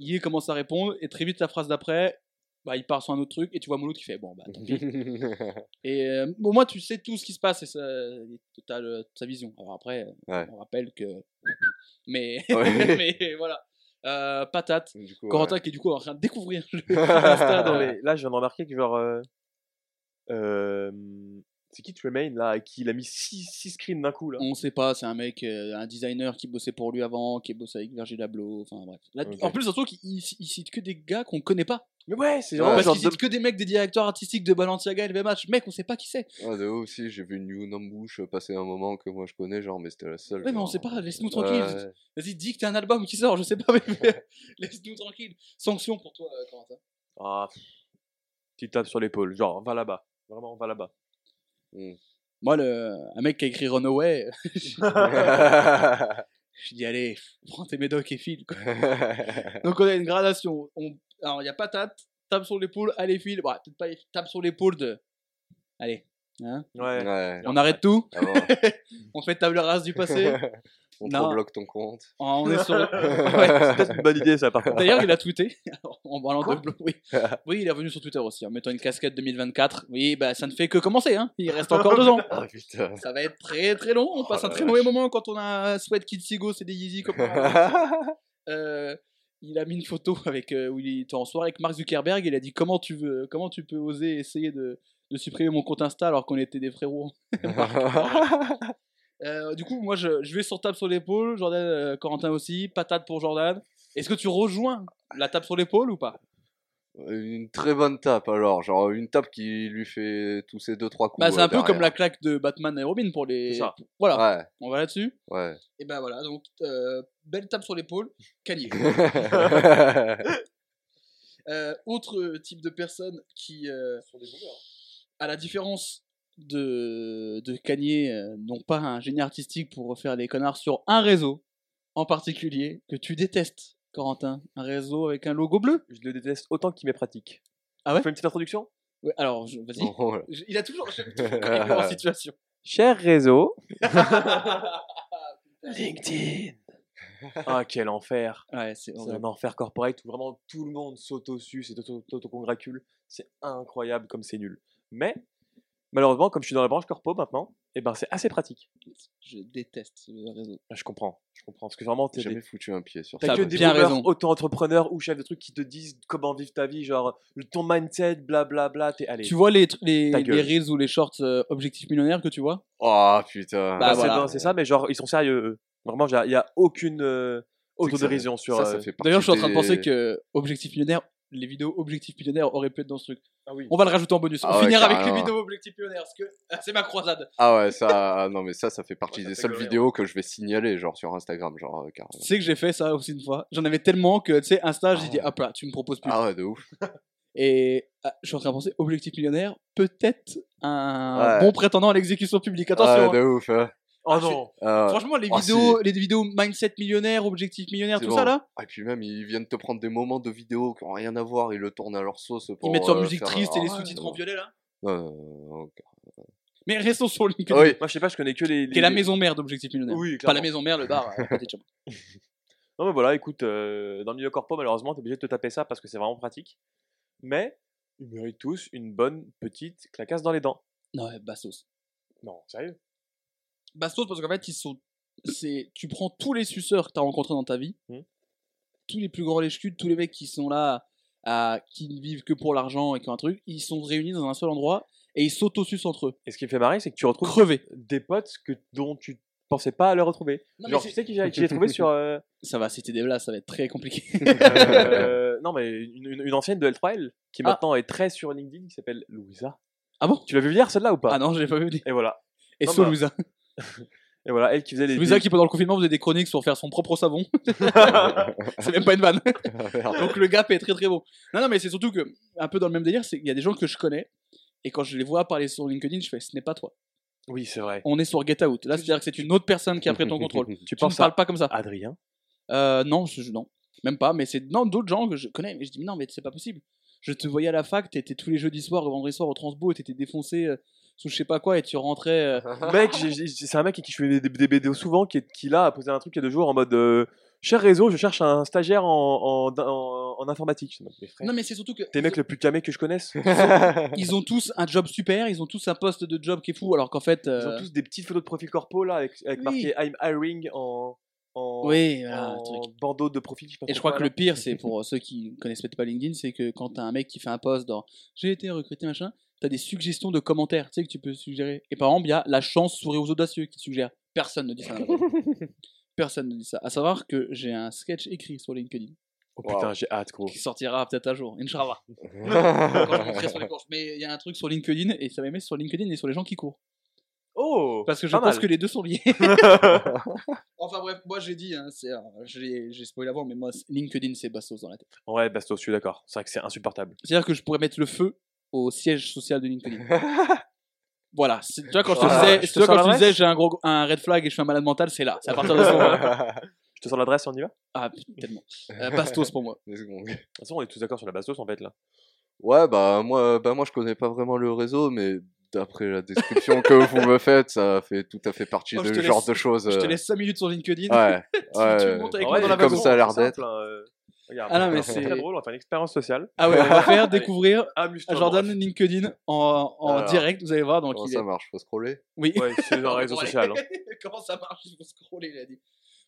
il commence à répondre, et très vite la phrase d'après, bah, il part sur un autre truc, et tu vois Mouloud qui fait bon, bah tant pis. Et euh, au moins, tu sais tout ce qui se passe et ça, t'as sa vision. Alors après, Ouais. on rappelle que. Mais, Ouais. mais voilà. Euh, patate. Du coup, Corentin qui est du coup en train de découvrir le dans les- mais là, je viens de remarquer que genre. euh, euh, c'est qui Tremaine là qui il a mis 6 screens d'un coup là? On sait pas, c'est un mec, un designer qui bossait pour lui avant, qui bossé avec Virgil Abloh, enfin bref. Là, Ok. En plus, surtout qu'il il- il cite que des gars qu'on connaît pas. Mais ouais, c'est Ouais. genre. Parce genre qu'il cite que des mecs, des directeurs artistiques de Balenciaga et LVMH. Mec, on sait pas qui c'est. Ah, de ouf aussi, j'ai vu New Numbush passer un moment que moi je connais, genre, mais c'était la seule. Ouais, mais on sait pas, laisse-nous tranquille. Ouais. Vas-y, dis que t'as un album qui sort, je sais pas, mais laisse-nous tranquille. Sanction pour toi, euh, Corentin. Ah, pff. tu tapes sur l'épaule, genre va là-bas, vraiment va là-bas. Moi, le, un mec qui a écrit Runaway, je dis allez, prends tes médocs et file. quoi. Donc on a une gradation. On... Alors il y a patate, tape sur l'épaule, allez file. Bon, peut-être pas tape sur l'épaule de. Allez. Hein Ouais. ouais. on arrête tout, Ah bon. on fait table rase du passé. On te bloque ton compte. on est sur. Ouais, c'est peut-être une bonne idée ça par contre. D'ailleurs, il a tweeté en parlant de blog. Oui. oui, il est revenu sur Twitter aussi en mettant une casquette 2024. Oui, bah ça ne fait que commencer. Hein. Il reste encore deux ans. Ah putain. Ça va être très très long. On passe Oh un la très mauvais moment quand on a un sweat Kid Sigo, c'est des Yeezy comme Euh, il a mis une photo avec euh, où il était en soirée avec Mark Zuckerberg. Il a dit comment tu veux, comment tu peux oser essayer de, de supprimer mon compte Insta alors qu'on était des frérots? Euh, du coup, moi je, je vais sur tape sur l'épaule. Jordan, euh, Corentin aussi, patate pour Jordan. Est-ce que tu rejoins la tape sur l'épaule ou pas? Une très bonne tape alors, genre une tape qui lui fait tous ces deux trois coups. Bah c'est euh, un peu comme la claque de Batman et Robin pour les. Ça. Voilà, on va là-dessus. Ouais. Et ben voilà, donc euh, belle tape sur l'épaule. Euh, autre type de personne qui, euh, à la différence de, de Kanye, euh, n'ont pas un génie artistique pour refaire des connards sur un réseau en particulier que tu détestes, Corentin. Un réseau avec un logo bleu. Je le déteste autant qu'il m'est pratique. Ah ouais? Tu fais une petite introduction? Ouais, alors, je- vas-y. Oh, Je- Il a toujours, il est en situation. Cher réseau. LinkedIn. Ah quel enfer. Ouais, c'est C'est horrible. un enfer corporate où vraiment tout le monde s'auto-suce et s'auto-congratule. C'est incroyable comme c'est nul. Mais malheureusement, comme je suis dans la branche corpo maintenant, et ben c'est assez pratique. Je déteste ce réseau. Ah, Je comprends, je comprends. Parce que vraiment, J'ai t'es jamais foutu un pied sur T'as ça. que T'as des bien boomers raison. auto-entrepreneurs ou chefs de trucs qui te disent comment vivre ta vie, genre le- ton mindset, blablabla. T'es allez. Tu vois les, les, les reels ou les shorts euh, objectifs millionnaires que tu vois? Oh putain. Bah, Bah, c'est voilà. non, c'est ça, mais genre ils sont sérieux. eux. Vraiment, il y a aucune euh, que autodérision sur. Ça, ça euh, D'ailleurs, je suis en train de penser des- que Objectif Millionnaire, les vidéos Objectif Millionnaire auraient pu être dans ce truc. Ah oui. On va le rajouter en bonus. On Ah ouais, finira avec les vidéos Objectif Millionnaire parce que ah, c'est ma croisade. Ah ouais, ça, ah non mais ça, ça fait partie Ouais, ça des fait seules gueuler, vidéos que je vais signaler, genre sur Instagram, genre euh, carrément. Tu sais que j'ai fait ça aussi une fois. J'en avais tellement que, tu sais, Insta, j'ai dit, hop là, tu me proposes plus. Ah ouais, de ouf. Et ah, je suis en train de penser, Objectif Millionnaire, peut-être un Ouais. bon prétendant à l'exécution publique. Attention. Ah, hein. de ouf. hein. Oh Ah, non. Ouais. Franchement, les Ah, vidéos, les vidéos Mindset Millionnaire, Objectif Millionnaire, tout bon. ça là, Ah, et puis même, ils viennent te prendre des moments de vidéos qui ont rien à voir, ils le tournent à leur sauce pour. ils mettent sur euh, musique faire- triste et les Ah sous-titres en violet là. Euh. Mais restons sur LinkedIn. Oui. Moi, je sais pas, je connais que les. Qui est les- la maison mère d'Objectif Millionnaire. Oui, Pas la maison mère, le bar. euh. Non, mais voilà, écoute, euh, dans le milieu corpo, malheureusement, t'es obligé de te taper ça parce que c'est vraiment pratique. Mais ils méritent tous une bonne petite clacasse dans les dents. Non, ouais, Bastos. Non, sérieux? Bastos parce qu'en fait, ils sont. C'est, tu prends tous les suceurs que tu as rencontrés dans ta vie, Hmm. tous les plus grands lèche tous les mecs qui sont là, à, qui ne vivent que pour l'argent et qui ont un truc, ils sont réunis dans un seul endroit et ils s'autosucent entre eux. Et ce qui me fait marrer, c'est que tu retrouves Crevés. des potes que, dont tu pensais pas à les retrouver. Non, mais Genre, tu sais qui j'ai qui j'ai trouvé sur. euh, Ça va, c'était des blagues, ça va être très compliqué. euh, non, mais une, une- une ancienne de L3L qui Ah. maintenant est très sur LinkedIn qui s'appelle Louisa. ah bon? Tu l'as vu hier celle-là ou pas? Ah non, j'ai pas vu. Et voilà. Et Non, So bah. Louisa. Et voilà, elle qui faisait les. C'est pour ça qui, pendant le confinement, faisait des chroniques sur faire son propre savon. c'est même pas une vanne. Donc le gap est très très beau. Non, non, mais c'est surtout que, un peu dans le même délire, c'est qu'il y a des gens que je connais, et quand je les vois parler sur LinkedIn, je fais, ce n'est pas toi. Oui, c'est vrai. On est sur Get Out. Là, c'est-à-dire que c'est une autre personne qui a pris ton contrôle. Tu Tu ne penses parles pas comme ça. Adrien? Euh, non, je, non, même pas. Mais c'est d'autres gens que je connais. Mais je dis mais non, mais c'est pas possible. Je te voyais à la fac, t'étais tous les jeudis soirs, vendredi soir au Transbo, et t'étais défoncé euh, sous je sais pas quoi, et tu rentrais. euh, Mec, j'ai- j'ai- c'est un mec avec qui je fais des, des BD souvent qui, est, qui là a posé un truc il y a deux jours en mode euh, cher réseau, je cherche un stagiaire en, en, en- en informatique. Je suis en mode, mais frère, Non, mais c'est surtout que T'es le mec le plus camé que je connaisse. ils ont tous un job super, ils ont tous un poste de job qui est fou, alors qu'en fait. Ils euh, ont tous des petites photos de profil corpo là avec, avec Oui. marqué I'm hiring en, en, Oui, voilà, en le truc. bandeau de profil. sais pas Et je crois que là. le pire, c'est pour ceux qui connaissent peut-être pas LinkedIn, c'est que quand t'as un mec qui fait un post dans j'ai été recruté machin, t'as des suggestions de commentaires, tu sais que tu peux suggérer. Et par exemple, il y a la chance sourit aux audacieux qui suggère. Personne ne dit ça. Personne ne dit ça. À savoir que j'ai un sketch écrit sur LinkedIn Oh putain, j'ai hâte, gros. qui sortira peut-être un jour, Inch'Allah. Mais il y a un truc sur LinkedIn et ça m'a mis sur LinkedIn et sur les gens qui courent. Oh Parce que je pense mal. que les deux sont liés. enfin bref, moi j'ai dit, hein, c'est, euh, j'ai j'ai spoilé avant, mais moi LinkedIn c'est Bastos dans la tête. Ouais, Bastos, je suis d'accord. C'est vrai que c'est insupportable. C'est-à-dire que je pourrais mettre le feu au siège social de LinkedIn. voilà. Tu vois, quand je te disais, je tu te vois, sors quand je te l'adresse disais j'ai un, gros, un red flag et je suis un malade mental, c'est là. C'est à partir de ce moment-là. Je te sors l'adresse, on y va? De Ah, tellement. Euh, Bastos pour moi. Go. toute façon, on est tous d'accord sur la Bastos en fait là. Ouais, bah moi, bah moi je connais pas vraiment le réseau, mais d'après la description que vous me faites, ça fait tout à fait partie de ce genre laisse- de choses. Je te euh, laisse 5 minutes sur LinkedIn. Ouais, tu ouais. montes avec moi dans la comme Bastos. ça a l'air d'être. hein, euh, Regarde. Ah non, mais c'est très drôle, on va faire une expérience sociale. Ah ouais, on va faire découvrir Amuse-toi. Jordan bref. LinkedIn en, en Alors, direct, vous allez voir. Donc Comment il ça est... marche? Faut scroller? Oui. Ouais, c'est un réseau social. hein. Comment ça marche? Il faut scroller, il a dit.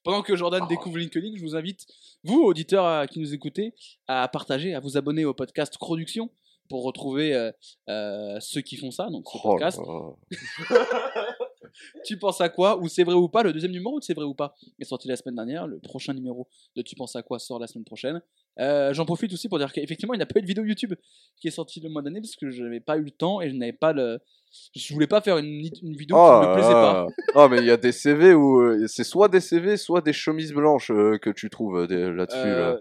Pendant que Jordan Oh. découvre LinkedIn, je vous invite, vous, auditeurs euh, qui nous écoutez, à partager, à vous abonner au podcast Production pour retrouver euh, euh, ceux qui font ça, donc ce Oh podcast. Tu penses à quoi Ou c'est vrai ou pas Le deuxième numéro de C'est vrai ou pas? Est sorti la semaine dernière. Le prochain numéro de Tu penses à quoi sort la semaine prochaine. Euh, J'en profite aussi pour dire qu'effectivement, il n'y a pas eu de vidéo YouTube qui est sortie le mois d'année parce que je n'avais pas eu le temps et je n'avais pas le. Je voulais pas faire une, une vidéo Oh, qui me plaisait pas. ah. Non, mais il y a des CV où euh, c'est soit des CV, soit des chemises blanches euh, que tu trouves des- là-dessus. là.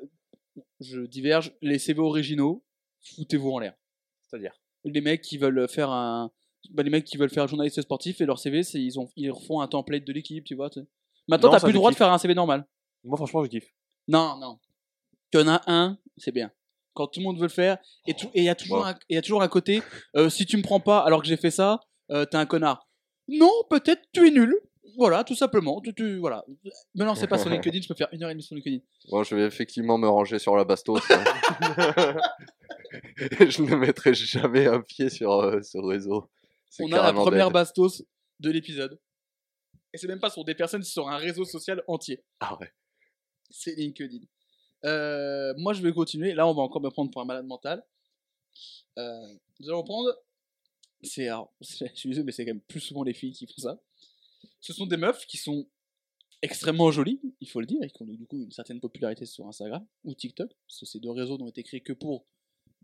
Je diverge. Les CV originaux, foutez-vous en l'air. C'est-à-dire Les mecs qui veulent faire un. Bah, les mecs qui veulent faire journaliste sportif et leur CV, c'est ils, ont, ils refont un template de l'équipe, tu vois. Maintenant, t'as plus le droit de faire un CV normal. Moi, franchement, je kiffe. Non, non. Tu en as un, c'est bien. Quand tout le monde veut le faire, et il y a toujours, un- y a toujours un côté, euh, si tu me prends pas alors que j'ai fait ça, euh, t'es un connard. Non, peut-être tu es nul. Voilà, tout simplement. Tu, tu- voilà. Non, c'est pas sur LinkedIn, je peux faire une heure et demie sur LinkedIn. Bon, je vais effectivement me ranger sur la bastos. hein. je ne mettrai jamais un pied sur euh, ce réseau. On a la première dead. bastos de l'épisode. Et c'est même pas sur des personnes, c'est sur un réseau social entier. Ah ouais. C'est LinkedIn. Euh, moi, je vais continuer. Là, on va encore me prendre pour un malade mental. Euh, nous allons prendre. C'est, je suis désolé, mais c'est quand même plus souvent les filles qui font ça. Ce sont des meufs qui sont extrêmement jolies, il faut le dire, et qui ont du coup une certaine popularité sur Instagram ou TikTok. Parce que ces deux réseaux n'ont été créés que pour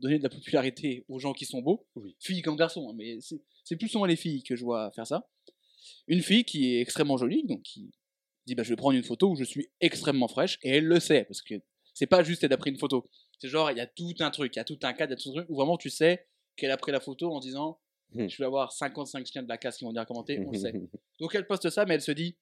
donner de la popularité aux gens qui sont beaux, Oui. filles comme garçons. hein, mais c'est, plus souvent les filles que je vois faire ça. Une fille qui est extrêmement jolie, donc qui dit bah, je vais prendre une photo où je suis extrêmement fraîche, et elle le sait, parce que c'est pas juste elle a pris une photo. C'est genre, il y a tout un truc, il y a tout un cadre, il y a tout un truc où vraiment tu sais qu'elle a pris la photo en disant Hmm. je vais avoir 55 chiens de la casse qui vont dire commenter, on le sait. Donc elle poste ça, mais elle se dit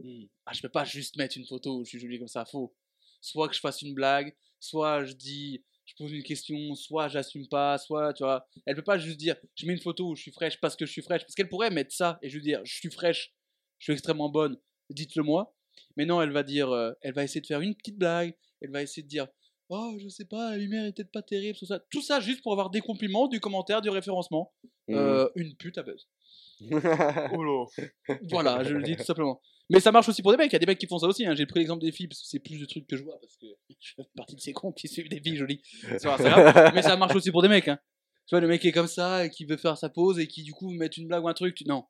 Hmm, ah, je peux pas juste mettre une photo où je suis jolie comme ça, faut soit que je fasse une blague, soit je dis, je pose une question, soit j'assume pas, soit tu vois. Elle peut pas juste dire je mets une photo où je suis fraîche parce que je suis fraîche, parce qu'elle pourrait mettre ça et je lui dire je suis fraîche, je suis extrêmement bonne, dites-le moi. Mais non, elle va dire, euh, elle va essayer de faire une petite blague, elle va essayer de dire oh je sais pas, la lumière est peut-être pas terrible, tout ça, tout ça juste pour avoir des compliments, du commentaire, du référencement. Mhm. Euh, une pute à buzz. Là. Voilà, je le dis tout simplement. Mais ça marche aussi pour des mecs, il y a des mecs qui font ça aussi. hein. J'ai pris l'exemple des filles parce que c'est plus de trucs que je vois parce que je fais partie de ces cons qui suivent des filles jolies. Mais ça marche aussi pour des mecs. Hein. Tu vois, le mec qui est comme ça et qui veut faire sa pause et qui du coup met une blague ou un truc. Tu... Non,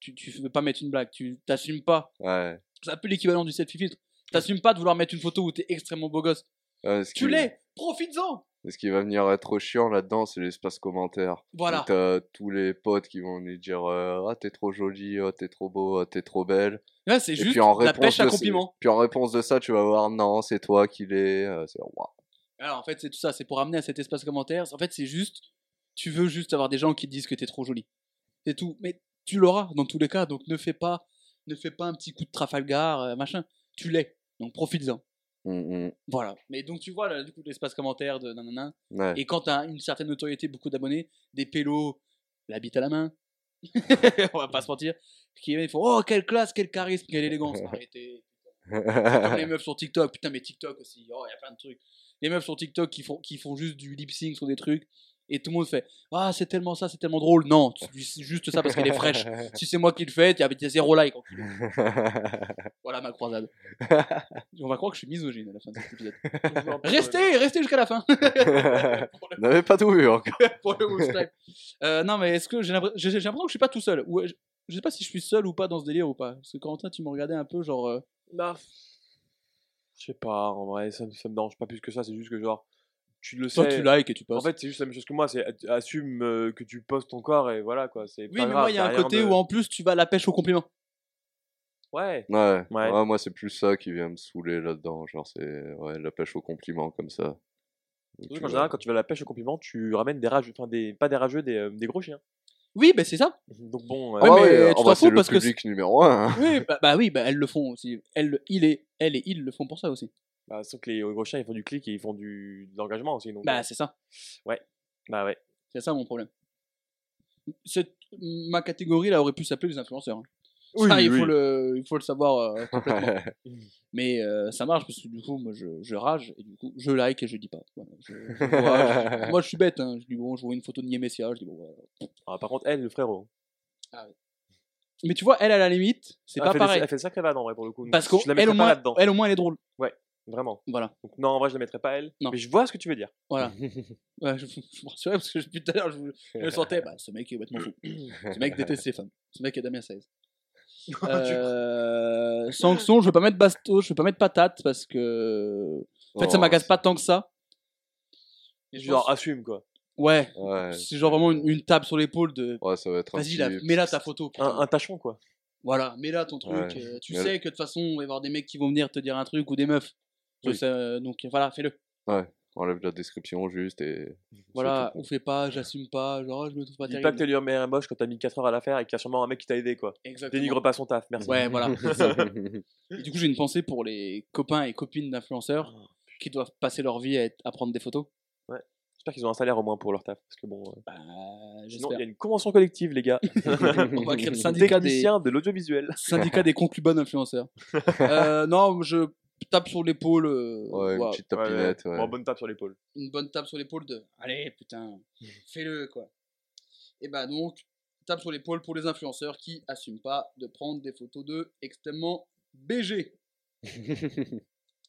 tu, tu veux pas mettre une blague, tu t'assumes pas. ouais. C'est un peu l'équivalent du selfie filtre. T'assumes pas de vouloir mettre une photo où t'es extrêmement beau gosse. Ouais, Tu l'es, profites-en. Et ce qui va venir être chiant là-dedans, c'est l'espace commentaire. Voilà. T'as tous les potes qui vont lui dire euh, Ah, t'es trop jolie, ah, t'es trop beau, ah, t'es trop belle. Là, c'est Et juste puis en la réponse pêche à compliment. Puis en réponse de ça, tu vas voir Non, c'est toi qui l'es. Euh, c'est. Alors en fait, c'est tout ça, c'est pour amener à cet espace commentaire. En fait, c'est juste, tu veux juste avoir des gens qui te disent que t'es trop jolie. C'est tout. Mais tu l'auras dans tous les cas, donc ne fais pas, ne fais pas un petit coup de Trafalgar, euh, machin. Tu l'es, donc profites-en. Hum, hum. Voilà. Mais donc tu vois là, du coup, l'espace commentaire de nanana. Ouais. Et quand t'as une certaine notoriété, beaucoup d'abonnés, des pélos, la bite à la main. On va pas se mentir. Qui ils font oh quelle classe, quel charisme, quelle élégance. Arrêtez. Les meufs sur TikTok, putain, mais TikTok aussi, oh, il y a plein de trucs. Les meufs sur TikTok qui font, qui font juste du lip sync sur des trucs, et tout le monde fait Ah, c'est tellement ça, c'est tellement drôle. Non, dis juste ça parce qu'elle est fraîche. Si c'est moi qui le fais, il y a zéro like. enculé. Voilà ma croisade. On va croire que je suis misogyne à la fin de cet épisode. Restez, restez jusqu'à la fin. On n'avait pas tout vu encore. pour le. Euh, non, mais est-ce que j'ai l'impression que je suis pas tout seul ou, je, je sais pas si je suis seul ou pas dans ce délire ou pas. Parce que Corentin, tu me regardais un peu genre. euh, Bah, je sais pas, en vrai, ça, ça me dérange pas plus que ça, c'est juste que genre, tu le Toi, sais. tu likes et tu En postes. fait, c'est juste la même chose que moi, c'est assume euh, que tu postes ton corps et voilà quoi. C'est oui, pas mais grave, moi, il y a un rien côté de- où en plus tu vas à la pêche au compliment. Ouais, Ouais. Ouais. Ouais, moi, c'est plus ça qui vient me saouler là-dedans. Genre, c'est ouais, la pêche au compliment comme ça. Où Surtout tu qu'en vas- général, quand tu vas à la pêche au compliment, tu ramènes des rageux, enfin des, pas des rageux, des, euh, des gros chiens. Oui, bah c'est ça. Donc bon, euh, Ouais, Ah mais tu t'en fous c'est parce que le public numéro un. hein. Oui, bah, bah oui, bah elles le font aussi. Elle, il est, elle et il le font pour ça aussi. Bah, sauf que les gros chiens, ils font du clic et ils font du, de l'engagement aussi. Donc, Bah euh, c'est ça. bah ouais. C'est ça mon problème. Cette- ma catégorie là aurait pu s'appeler les influenceurs. hein. Oui, ça, il, oui. faut le, il faut le savoir euh, complètement. Mais euh, ça marche parce que du coup, moi je, je rage et du coup, je like et je dis pas. Voilà, je- je vois, je- moi je suis bête, hein. je dis bon, je vois une photo de Niemessia, je dis bon, voilà. Ah, par contre, elle, le frérot. Mais tu vois, elle à la limite, c'est pas pareil. elle fait sacré vanne en vrai pour le coup. Parce qu'elle au, moins, elle au moins elle est drôle. Vraiment. Voilà. Donc, non, en vrai, je la mettrais pas elle. Non. Mais je vois ce que tu veux dire. Voilà. Ouais, je, je me rassurais parce que depuis tout à l'heure, je, je le sentais. Bah, ce mec est complètement fou. Ce mec déteste ses femmes. Ce mec est Damien 16. Euh, sanction, je vais pas mettre basto, je vais pas mettre patate parce que. En fait, ça Oh, m'agace pas tant que ça. Et Genre, pense- assume quoi. Ouais, Ouais. c'est genre vraiment une, une tape sur l'épaule de. Ouais, ça va être un Vas-y, petit- là, mets là ta photo. Un, un tachon quoi. Voilà, mets là ton truc. Ouais. euh, tu Mais sais que de toute façon, il va y avoir des mecs qui vont venir te dire un truc ou des meufs. Oui. euh, donc voilà, fais-le. Enlève la description juste et. Voilà, on fait pas, j'assume pas, genre oh, je me trouve pas Dis pas terrible. que t'es lui un moche quand t'as mis 4 heures à la faire et qu'il y a sûrement un mec qui t'a aidé quoi. Exactement. Dénigre pas son taf, merci. Ouais, voilà. Et du coup, j'ai une pensée pour les copains et copines d'influenceurs Oh, qui doivent passer leur vie à, être- à prendre des photos. J'espère qu'ils ont un salaire au moins pour leur taf. Parce que bon. euh, Bah, Sinon, il y a une convention collective, les gars. On va créer le syndicat des, de l'audiovisuel. syndicat des concubins influenceurs. euh, non, je tape sur l'épaule. euh, Ouais, une petite tapinette. Ouais, Bon, bonne tape sur l'épaule. une bonne tape sur l'épaule de allez putain fais-le quoi et bah donc tape sur l'épaule pour les influenceurs qui assument pas de prendre des photos de extrêmement BG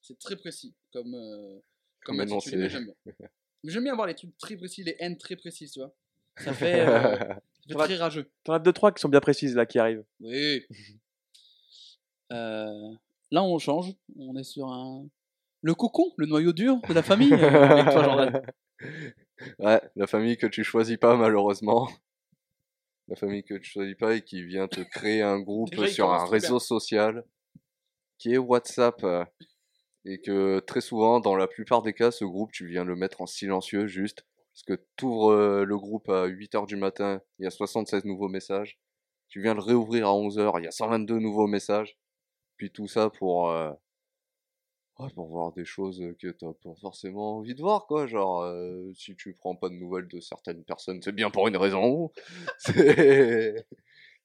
c'est très précis comme euh, comme mais j'aime bien j'aime bien avoir les trucs très précis les haines très précises tu vois ça fait, euh, ça fait très rageux T'en as 2-3 qui sont bien précises là qui arrivent. oui Euh, là on change on est sur un le cocon le noyau dur de la famille euh, avec toi Jordan Ouais, la famille que tu choisis pas malheureusement. La famille que tu choisis pas et qui vient te créer un groupe Déjà, sur un réseau social qui est WhatsApp. euh, Et que très souvent, dans la plupart des cas, ce groupe, tu viens le mettre en silencieux juste. Parce que tu ouvres le groupe à 8h du matin, il y a 76 nouveaux messages. Tu viens le réouvrir à 11h, il y a 122 nouveaux messages. Puis tout ça pour, euh, pour voir des choses que t'as pas forcément envie de voir, quoi. Genre, euh, si tu prends pas de nouvelles de certaines personnes, c'est bien pour une raison. C'est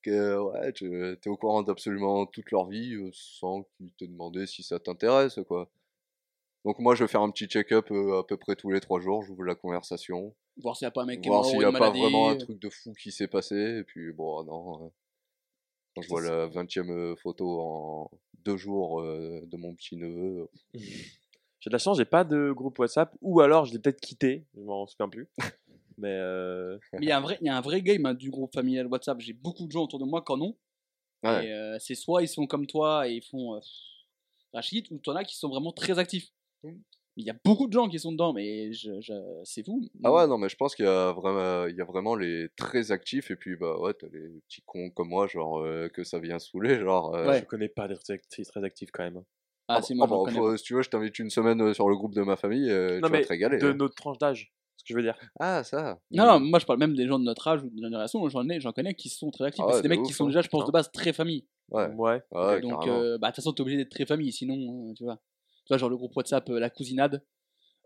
que, ouais, tu es au courant d'absolument toute leur vie euh, sans qu'ils te demandaient si ça t'intéresse, quoi. Donc moi, je vais faire un petit check-up à peu près tous les trois jours, j'ouvre la conversation, voir s'il n'y a pas un mec qui est voir s'il n'y a pas maladie. vraiment un truc de fou qui s'est passé, et puis bon, non. C'est la 20e photo en deux jours de mon petit neveu, J'ai de la chance, j'ai pas de groupe WhatsApp. Ou alors, je l'ai peut-être quitté. Je m'en souviens plus. Mais euh, il y, a un vrai- y a un vrai game hein, du groupe familial WhatsApp. J'ai beaucoup de gens autour de moi qui en ont. ouais, euh, c'est soit ils sont comme toi et ils font euh, Rachid, ou t'en as qui sont vraiment très actifs. Il y a beaucoup de gens qui sont dedans, mais je, je- c'est vous. Ah ouais, non, mais je pense qu'il y a vraiment, il y a vraiment les très actifs et puis bah ouais, t'as les petits cons comme moi, genre euh, que ça vient saouler, genre. euh, Ouais. Je connais pas d'être très, très actif quand même. Ah, ah si, bah, moi, ah bah, connais faut- pas. si tu veux, je t'invite une semaine euh, sur le groupe de ma famille, euh, Non, tu vas te régaler. De hein. notre tranche d'âge, ce que je veux dire. Ah ça. Non, non, moi je parle même des gens de notre âge ou de notre génération, j'en ai, j'en connais qui sont très actifs. Ah ouais, c'est des de mecs qui sont hein, déjà, je pense, de base très famille. Ouais. Ouais. Ouais, Donc, euh, bah, de toute façon, t'es obligé d'être très famille, sinon, euh, tu vois. Tu vois, genre le groupe WhatsApp, euh, la cousinade.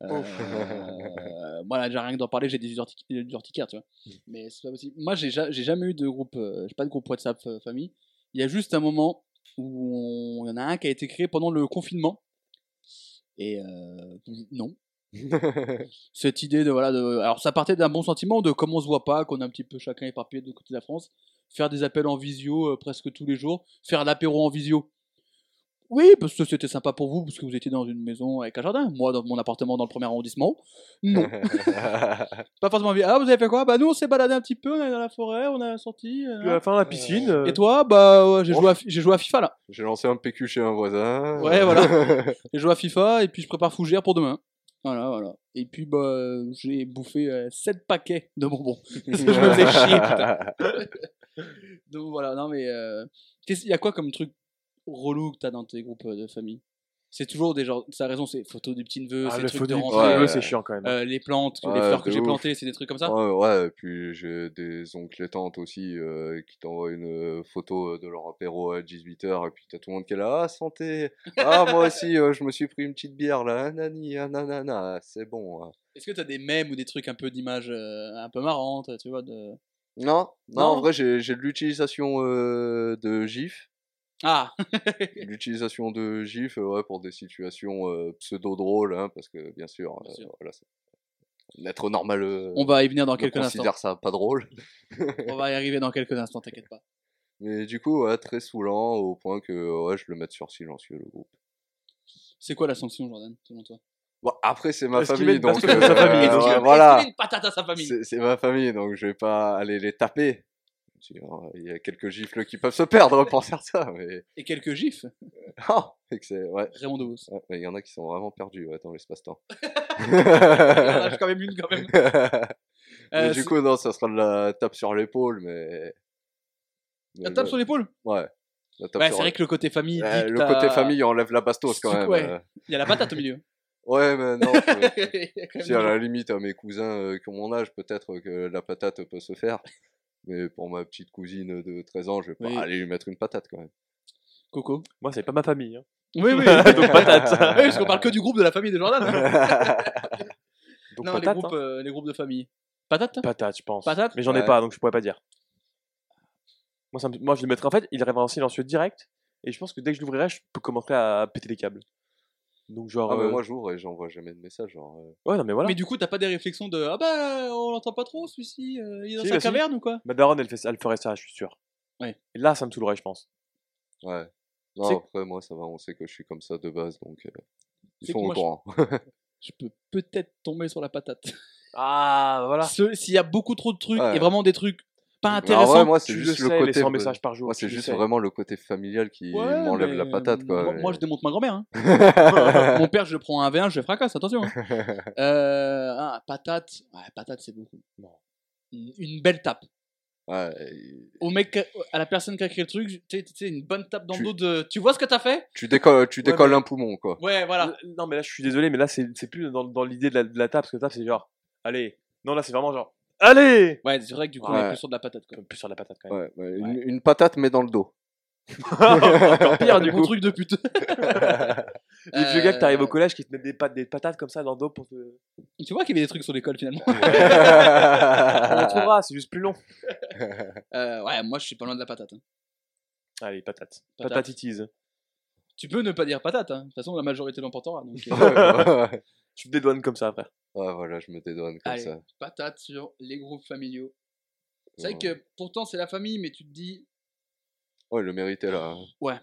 Euh, moi, là, déjà rien que d'en parler, j'ai des urtic- des urticaires, tu vois. Mais c'est pas possible. Moi, j'ai ja- j'ai jamais eu de groupe, euh, j'ai pas de groupe WhatsApp euh, famille. Il y a juste un moment où il y en a un qui a été créé pendant le confinement. Et euh, non. Cette idée de voilà, de, alors ça partait d'un bon sentiment de comme on se voit pas, qu'on est un petit peu chacun éparpillé de côté de la France, faire des appels en visio euh, presque tous les jours, faire l'apéro en visio. Oui, parce que c'était sympa pour vous, parce que vous étiez dans une maison avec un jardin. Moi, dans mon appartement dans le premier arrondissement, non. pas forcément envie. Ah, vous avez fait quoi? Bah, nous, on s'est baladé un petit peu, on est dans la forêt, on a sorti. euh, Puis à la fin, la piscine. euh, Et toi? Bah, ouais, j'ai Oh. joué, à fi- j'ai joué à FIFA là. J'ai lancé un PQ chez un voisin. Ouais, voilà. J'ai joué à FIFA et puis je prépare fougère pour demain. Voilà, voilà. Et puis, bah, j'ai bouffé 7 paquets de bonbons. je me faisais chier, putain. Donc voilà, non mais. euh, Il y a quoi comme truc relou que t'as dans tes groupes euh, de famille C'est toujours des gens. Ça a raison, c'est photos du petit neveu, Ah, c'est trucs de. Ouais. ouais, c'est chiant quand même. euh, les plantes, les fleurs que j'ai plantées, c'est des trucs comme ça Ouais, ouais, et puis j'ai des oncles et tantes aussi euh, qui t'envoient une euh, photo de leur apéro à 18h et puis t'as tout le monde qui est là, ah santé, ah moi aussi euh, je me suis pris une petite bière là, nani, nanana, c'est bon. hein. Est-ce que t'as des mèmes ou des trucs un peu d'images euh, un peu marrantes, tu vois de... Non, non, Non. en vrai j'ai de l'utilisation euh, de GIF, Ah l'utilisation de GIF euh, ouais, pour des situations euh, pseudo-drôles, hein, parce que bien sûr, Bien euh, sûr. voilà, c'est- l'être normal euh, On va y venir dans quelques instants. considère ça pas drôle. On va y arriver dans quelques instants, t'inquiète pas. Mais du coup, ouais, très saoulant au point que ouais, je le mette sur silencieux le groupe. C'est quoi la sanction, Jordan, selon toi? Bon, après, c'est ma Est-ce qu'il famille, donc. famille, voilà, qu'il met une patate à sa famille c'est c'est ma famille, donc je vais pas aller les taper. Il y a quelques gifles qui peuvent se perdre pour faire ça, mais. Et quelques Ah, que c'est. Ouais. Raymond DeVos. Ouais, Il y en a qui sont vraiment perdus ouais, dans l'espace-temps. Il y en a quand même une, quand même. mais Euh, du coup, non, ça sera de la tape sur l'épaule, mais. La tape ouais, sur l'épaule? Ouais. Sur c'est vrai que le côté famille. Le côté famille enlève la bastos quand même. euh. Il y a la patate au milieu. Ouais, mais non. Si à la limite à mes cousins euh, qui ont mon âge, peut-être que la patate peut se faire. Mais pour ma petite cousine de 13 ans, je vais pas Oui. aller lui mettre une patate quand même. Coco. Moi, c'est pas ma famille. hein. Oui, oui. Donc patate. Oui, parce qu'on parle que du groupe de la famille de Jordan. Donc non, patate. les, groupes, hein. euh, les groupes de famille. Patate? Patate, je pense. Patate? Mais j'en ai Ouais. pas, donc je pourrais pas dire. Moi, ça me- Moi, je le mettrais en fait, il rêverait en silencieux direct. Et je pense que dès que je l'ouvrirai, je peux commencer à péter les câbles. Donc, genre. ah, mais euh, moi j'ouvre et j'envoie jamais de message. Genre, euh. Ouais, non, mais voilà. Mais du coup, t'as pas des réflexions de Ah bah, on l'entend pas trop celui-ci, euh, il est dans Si, sa bah si. caverne ou quoi? Ma daronne, elle, fait ça- elle ferait ça, je suis sûr. Ouais. Et là, ça me saoulerait, je pense. Ouais. Non, après, moi ça va, on sait que je suis comme ça de base, donc euh, ils sont au je- courant. Je peux peut-être tomber sur la patate. Ah, voilà. Ce- S'il y a beaucoup trop de trucs Ouais. et vraiment des trucs pas intéressants. vrai, moi c'est Tu le juste sais, le les côté. 100 messages par jour. Moi c'est juste sais. vraiment le côté familial qui Ouais, m'enlève mais la patate quoi. Moi, mais- moi, je démonte ma grand-mère. hein. Mon père, je le prends un V1, je le fracasse, attention. hein. Euh, ah, patate. Ouais, patate, c'est beaucoup. Non. Une belle tape. Ouais, Au mec, à la personne qui a créé le truc, tu sais- sais, une bonne tape dans le dos de. Tu vois ce que t'as fait? Tu décolles, tu Ouais, décolles mais- un poumon quoi. Ouais, voilà. Non, mais là, je suis désolé, mais là, c'est c'est plus dans, dans l'idée de la, de la table, parce que la table, c'est genre, allez. Non, là, c'est vraiment genre, allez Ouais, c'est vrai que du coup, on est Ouais. plus sur de la patate. Quoi. Comme plus sur la patate, quand même. Ouais, ouais, Une, une patate mais dans le dos. Encore pire, du Mon coup. truc de pute. Les vieux gars que t'arrives Euh, au collège qui te mettent des, pat- des patates comme ça dans le dos pour te. Tu vois qu'il y avait des trucs sur l'école finalement. On le trouvera, c'est juste plus long. Euh, ouais, moi je suis pas loin de la patate. hein. Allez, patates. Patate. Patatitis. Tu peux ne pas dire patate. hein. De toute façon, la majorité l'emportera. Donc, euh, ouais, ouais. Tu te dédouanes comme ça, frère. Ouais, voilà, je me dédouane comme Allez. ça. patate sur les groupes familiaux. C'est vrai Ouais. que pourtant c'est la famille, mais tu te dis. Ouais, le méritait là. hein.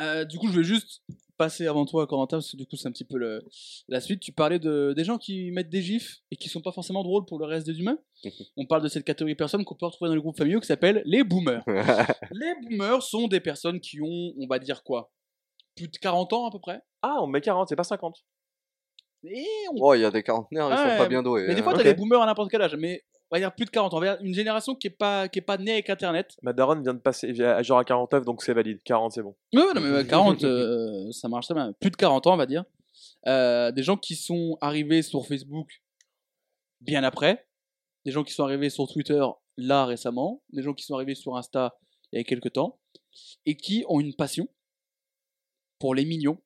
Euh, du coup, je vais juste passer avant toi, Corentin, parce que du coup, c'est un petit peu le... la suite. Tu parlais de... des gens qui mettent des gifs et qui sont pas forcément drôles pour le reste des humains. On parle de cette catégorie de personnes qu'on peut retrouver dans les groupes familiaux qui s'appellent les boomers. les boomers sont des personnes qui ont, on va dire quoi Plus de 40 ans à peu près Ah, on met 40, c'est pas 50. Et on- Oh, il y a des quarantenaires, ils Ouais, sont pas bien doués. Mais des hein. fois, ok. t'as des boomers à n'importe quel âge. Mais on va dire plus de 40 ans. On va dire une génération qui est pas, qui est pas née avec Internet. Ma daronne vient de passer genre à 49, donc c'est valide. 40, c'est bon. Ouais, ouais, non, mais 40, euh, ça marche très bien. Plus de 40 ans, on va dire. Euh, des gens qui sont arrivés sur Facebook bien après. Des gens qui sont arrivés sur Twitter là récemment. Des gens qui sont arrivés sur Insta il y a quelques temps. Et qui ont une passion pour les mignons.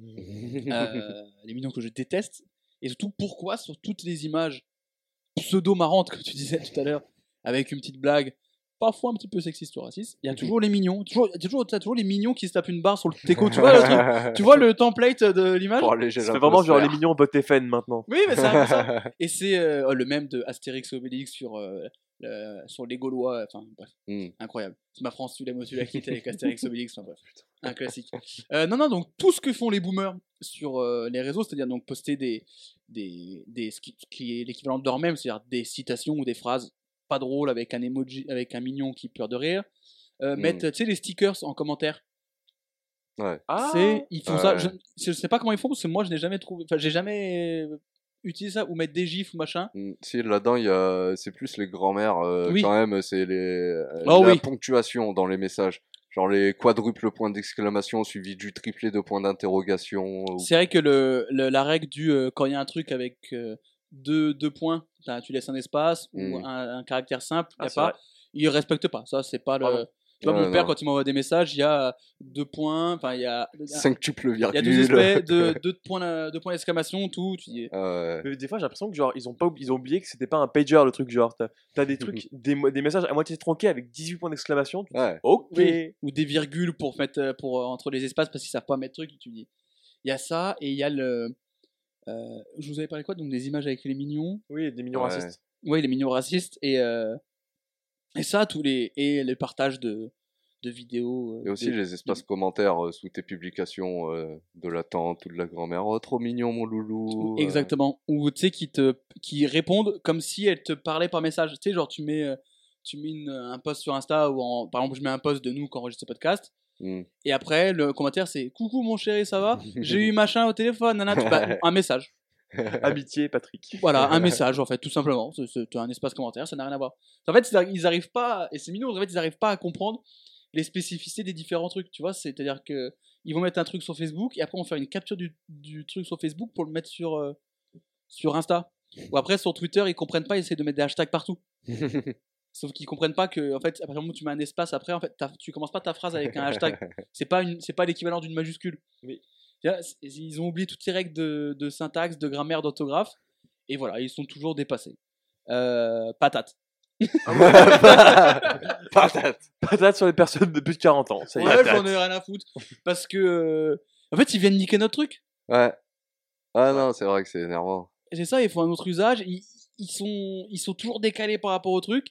Euh, les mignons que je déteste. Et surtout, pourquoi sur toutes les images pseudo-marrantes, comme tu disais tout à l'heure, avec une petite blague, parfois un petit peu sexiste ou raciste, il y a toujours les mignons. Toujours, toujours, t'as toujours les mignons qui se tapent une barre sur le teco. Tu vois le truc Tu vois le template de l'image C'est vraiment genre les mignons vote FN maintenant. Oui, mais c'est ça. Et c'est euh, le même de Astérix et Obélix sur, euh, le- sur les Gaulois. Enfin, bref, Hmm. incroyable. C'est ma France, tu l'aimes ou tu la quittes avec Astérix et Obélix. Enfin, bref, un classique. Euh, non, non, donc tout ce que font les boomers sur euh, les réseaux, c'est-à-dire donc poster des, des, des ce, qui, est l'équivalent de leur même, c'est-à-dire des citations ou des phrases pas drôles avec un emoji, avec un mignon qui pleure de rire. Euh, Hmm. Mettre, tu sais, les stickers en commentaire. Ouais. Ah C'est, ils font ça. Je, je sais pas comment ils font parce que moi je n'ai jamais trouvé. Enfin, j'ai jamais euh, utilisé ça ou mettre des gifs ou machin. Mm, Si là-dedans, il y a, c'est plus les grands-mères euh, Oui. quand même, c'est les Oh la oui. ponctuation dans les messages, genre les quadruples points d'exclamation suivis du triplé de points d'interrogation. ou- C'est vrai que le, le- la règle du euh, quand il y a un truc avec euh, deux, deux points, tu laisses un espace ou Mm. un, un caractère simple, y Ah, a c'est pas. Ils respectent pas. Ça, c'est pas le. Tu vois, Ouais, mon père, non. quand il m'envoie des messages, il y a deux points, enfin, il y a. Cinqutuple Il y a deux virgule. espèces, deux, deux points, deux points d'exclamation, tout. Tu dis. Ah ouais. Mais des fois, j'ai l'impression que genre ils ont pas ils ont oublié que c'était pas un pager le truc genre t'as as des trucs des, messages à moitié tronqués avec 18 points d'exclamation. tu te dis, Ouais. Ok. Oui. Ou des virgules pour mettre euh, pour, euh, entre les espaces parce qu'ils savent pas mettre truc. Tu dis. Il y a ça et il y a le. euh, je vous avais parlé quoi Donc des images avec les mignons? Oui, des mignons Ouais. racistes. Oui, les mignons racistes et euh, et ça tous les et les partages de de vidéos. euh, Et aussi les espaces commentaires euh, sous tes publications euh, de la tante ou de la grand-mère. Oh, trop mignon, mon loulou. Exactement. Ou tu sais qui te qui répondent comme si elles te parlaient par message. Tu sais genre tu mets tu mets une- un post sur Insta ou en, par exemple je mets un post de nous quand on enregistre ce podcast Mm. et après le commentaire c'est coucou mon chéri ça va? J'ai eu machin au téléphone nana tu- bah, un message Amitié, Patrick. voilà un message en fait tout simplement. C'est un espace commentaire ça n'a rien à voir. En fait ils arri- ils arrivent pas et c'est mignon en fait ils arrivent pas à comprendre les spécificités des différents trucs tu vois. C'est à dire que ils vont mettre un truc sur Facebook et après on va faire une capture du, du truc sur Facebook pour le mettre sur euh, sur Insta. Ou après sur Twitter ils comprennent pas ils essaient de mettre des hashtags partout. Sauf qu'ils comprennent pas que en fait à partir du moment où tu mets un espace après en fait tu commences pas ta phrase avec un hashtag. C'est pas une pas l'équivalent d'une majuscule. Oui. Ils ont oublié toutes ces règles de, de syntaxe de grammaire d'orthographe et voilà ils sont toujours dépassés euh, patate Patate. Patate sur les personnes de plus de 40 ans. Ça y est. ouais j'en ai rien à foutre parce que euh, en fait ils viennent niquer notre truc Ouais. Ah non, c'est vrai que c'est énervant. C'est ça, ils font un autre usage. Ils, ils sont, ils sont toujours décalés par rapport au truc.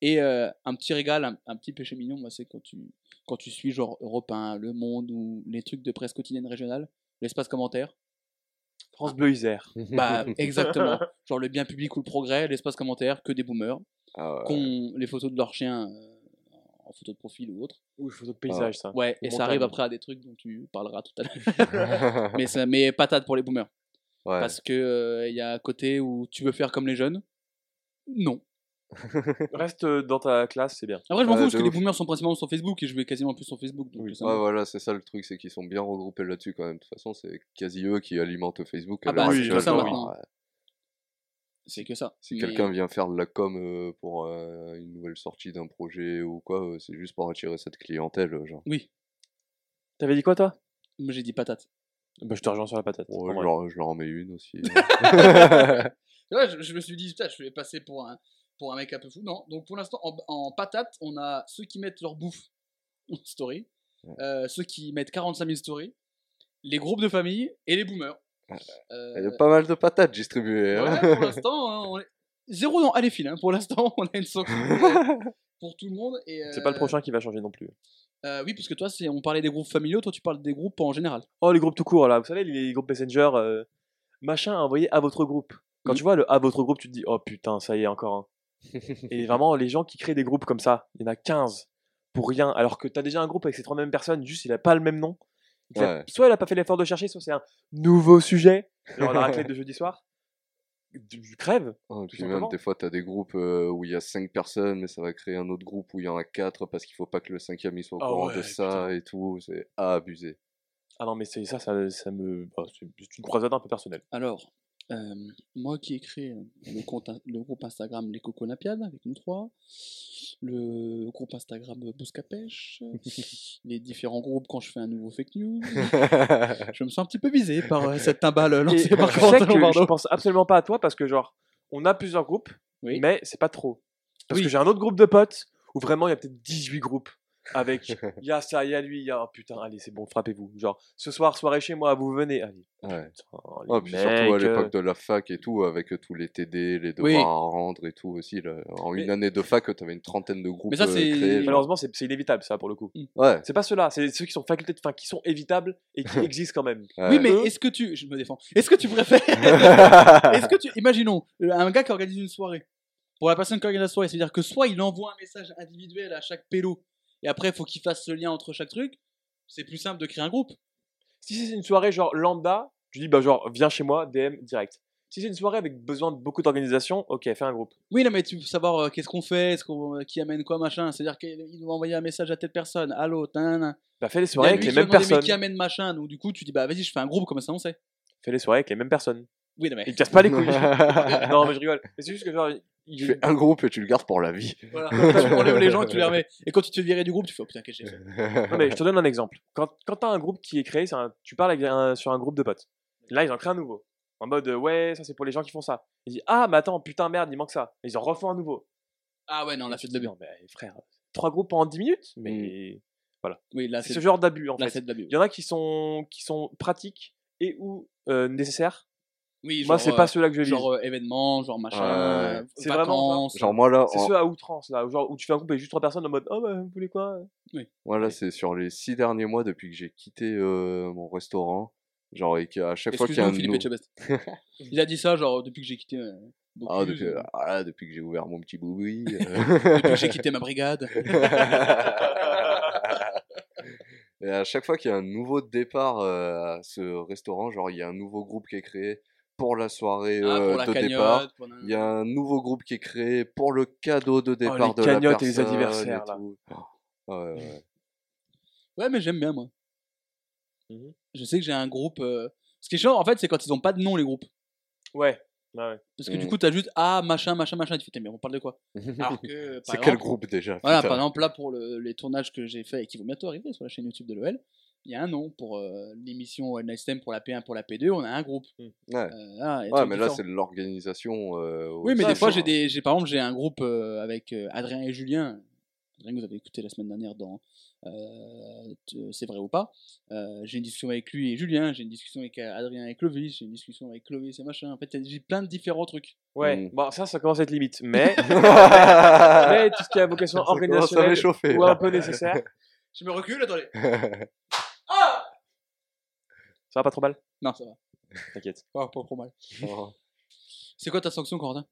Et euh, un petit régal, un, un petit péché mignon, moi, c'est quand tu, quand tu suis genre Europe 1, Le Monde ou les trucs de presse quotidienne régionale, l'espace commentaire. France Bleu Isère. Bah, exactement. Genre le bien public ou le progrès, l'espace commentaire, que des boomers, Ah ouais. qui ont les photos de leurs chiens euh, en photo de profil ou autre. Ou photo de paysage, ça. Ouais, Ou et ça arrive après à des trucs dont tu parleras tout à l'heure. mais, ça- mais patate pour les boomers. Ouais. Parce que euh, il y a un côté où tu veux faire comme les jeunes? Non. Reste euh, dans ta classe, c'est bien. Après, je m'en fous parce que les boomers sont principalement sur Facebook et je vais quasiment plus sur Facebook. Donc Oui. ça Ouais, voilà, c'est ça le truc, c'est qu'ils sont bien regroupés là-dessus quand même. De toute façon, c'est quasi eux qui alimentent Facebook. Ah bah, l'heure c'est actuelle. ça maintenant. C'est que ça. Si Mais- quelqu'un vient faire de la com euh, pour euh, une nouvelle sortie d'un projet ou quoi, euh, c'est juste pour attirer cette clientèle, euh, genre. Oui, T'avais dit quoi, toi? Moi j'ai dit patate. Bah, je te rejoins sur la patate. Ouais, en je, vrai. leur, je leur en mets une aussi. Ouais, je, je me suis dit, putain, je vais passer pour un, pour un mec un peu fou. Non, donc pour l'instant, en, en patate, on a ceux qui mettent leur bouffe en story, euh, ceux qui mettent 45 000 stories, les groupes de famille et les boomers. Euh, Il y a pas mal de patates distribuées. hein. Ouais, pour l'instant, hein, on est... zéro dans Allez file. Hein. Pour l'instant, on a une sanction euh, pour tout le monde. et, C'est pas le euh, prochain qui va changer non plus. euh, oui, parce que toi, on parlait des groupes familiaux, toi, tu parles des groupes en général. Oh, les groupes tout court, là. Vous savez, les groupes Messenger, euh, machin à envoyer à votre groupe. Quand Mhm. tu vois le à votre groupe, tu te dis, oh putain, ça y est, encore un. Et vraiment, les gens qui créent des groupes comme ça, il y en a 15 pour rien, alors que t'as déjà un groupe avec ces trois mêmes personnes, juste il a pas le même nom. Il a- Ouais. Soit il a pas fait l'effort de chercher, soit c'est un nouveau sujet. Genre la raclette de jeudi soir. Du, crève. Oh, puis même des fois, tu as des groupes euh, où il y a 5 personnes, mais ça va créer un autre groupe où il y en a 4 parce qu'il faut pas que le cinquième il soit au Ah courant ouais, de ça et tout. C'est abusé. Ah non, mais c'est ça, ça, ça me. bah, c'est une croisade un peu personnelle. Alors, euh, moi qui ai créé le, compte, le groupe Instagram Les Coconapiades avec nous trois, le groupe Instagram Bouscapèche, les différents groupes quand je fais un nouveau fake news, je me sens un petit peu visé par euh, cette timbale Et lancée je par sais Corentin que je pense absolument pas à toi parce que, genre, on a plusieurs groupes, Oui. mais c'est pas trop. Parce Oui. que j'ai un autre groupe de potes où vraiment il y a peut-être 18 groupes. Avec, il y a ça, il y a lui, il y a. Oh putain, allez, c'est bon, frappez-vous. Genre, ce soir, soirée chez moi, vous venez. Allez. Ouais. putain, Oh, puis surtout à euh, l'époque de la fac et tout, avec euh, tous les TD, les devoirs Oui. à rendre et tout aussi. là. En une année de fac, tu avais une trentaine de groupes Mais ça, euh, c'est- créés. Malheureusement, c'est c'est inévitable, ça, pour le coup. Ouais. C'est pas ceux-là, c'est ceux qui sont facultés, de- enfin, qui sont évitables et qui existent quand même. Oui, mais est-ce que tu. Je me défends. Est-ce que tu préfères. Est-ce que tu. Imaginons, un gars qui organise une soirée. Pour la personne qui organise la soirée, c'est-à-dire que soit il envoie un message individuel à chaque pélo, et après, il faut qu'il fasse ce lien entre chaque truc. C'est plus simple de créer un groupe. Si c'est une soirée genre lambda, tu dis, bah, genre, viens chez moi, DM direct. Si c'est une soirée avec besoin de beaucoup d'organisation, ok, fais un groupe. Oui, non, mais tu veux savoir euh, qu'est-ce qu'on fait, qu'on, euh, qui amène quoi, machin. C'est-à-dire qu'il doit envoyer un message à telle personne. Allô, tin, Bah, fais les soirées avec les mêmes personnes. qui amène machin. Donc, du coup, tu dis, bah vas-y, je fais un groupe, comme ça on sait. Fais les soirées avec les mêmes personnes. Oui, non, mais. Ils te cassent pas les couilles. non, mais je rigole. Mais c'est juste que genre, Tu fais un groupe et tu le gardes pour la vie. Voilà. tu enlèves les gens et tu les remets. Et quand tu te fais virer du groupe, tu fais, oh putain, qu'est-ce que j'ai fait? Non, mais je te donne un exemple. Quand, quand tu as un groupe qui est créé, c'est un- tu parles avec un- sur un groupe de potes. Là, ils en créent un nouveau. En mode, euh, ouais, ça c'est pour les gens qui font ça. Ils disent, ah, mais attends, putain, merde, il manque ça. Et ils en refont un nouveau. Ah ouais, non, là, Tu c'est te de non, mais frère, trois groupes en 10 minutes? Mais Oui, là, c'est c'est ce genre d'abus en là, fait. c'est de l'abus. Il y en a qui sont, qui sont pratiques et ou euh, nécessaires. Oui, Moi, c'est euh, pas ceux-là que je vise. Genre euh, événement, genre machin, euh, C'est vraiment vacances. Genre moi là, C'est en- ceux à outrance, là, genre, où tu fais un groupe avec juste trois personnes en mode Oh, bah, vous voulez quoi? Moi, là, c'est sur les six derniers mois depuis que j'ai quitté euh, mon restaurant. Genre et qu'à chaque fois qu'il y a un Philippe. Il a dit ça, genre, depuis que j'ai quitté. euh, Ah, depuis, ah, depuis que j'ai ouvert mon petit boui. depuis que j'ai quitté ma brigade. Et à chaque fois qu'il y a un nouveau départ à ce restaurant, genre il y a un nouveau groupe qui est créé pour la soirée Ah, euh, pour la de cagnotte. départ. pour Il y a un nouveau groupe qui est créé pour le cadeau de départ Oh, les de la cagnottes et les personne anniversaires, et là. tout. Ouais, ouais, ouais. Ouais, mais j'aime bien, moi. Mhm. Je sais que j'ai un groupe. euh, Ce qui est chiant, en fait, c'est quand ils ont pas de nom, les groupes. Ouais. Parce que du Mm. coup, t'as juste Ah, machin, machin, machin. Tu fais, mais on parle de quoi? C'est quel groupe déjà? Voilà, putain par exemple, là, pour le- les tournages que j'ai fait et qui vont bientôt arriver sur la chaîne YouTube de l'OL, il y a un nom. Pour euh, l'émission One Night Stand pour la P1, pour la P2, on a un groupe. Ouais, Euh, là, ouais mais là c'est de l'organisation. euh, Oui, mais des fois, j'ai des, j'ai par exemple, j'ai un groupe euh, avec euh, Adrien et Julien. Adrien, que vous avez écouté la semaine dernière dans euh, C'est vrai ou pas. Euh, j'ai une discussion avec lui et Julien. J'ai une discussion avec Adrien et Clovis. J'ai une discussion avec Clovis et machin. En fait, j'ai plein de différents trucs. Ouais, Mm. bon, ça, ça commence à être limite. Mais, mais tout ce qui a vocation organisationnelle ou un peu nécessaire, Je me recule, attendez. Ça va pas trop mal? Non, ça va. T'inquiète. Pas, pas trop mal. Oh. C'est quoi ta sanction, Corentin?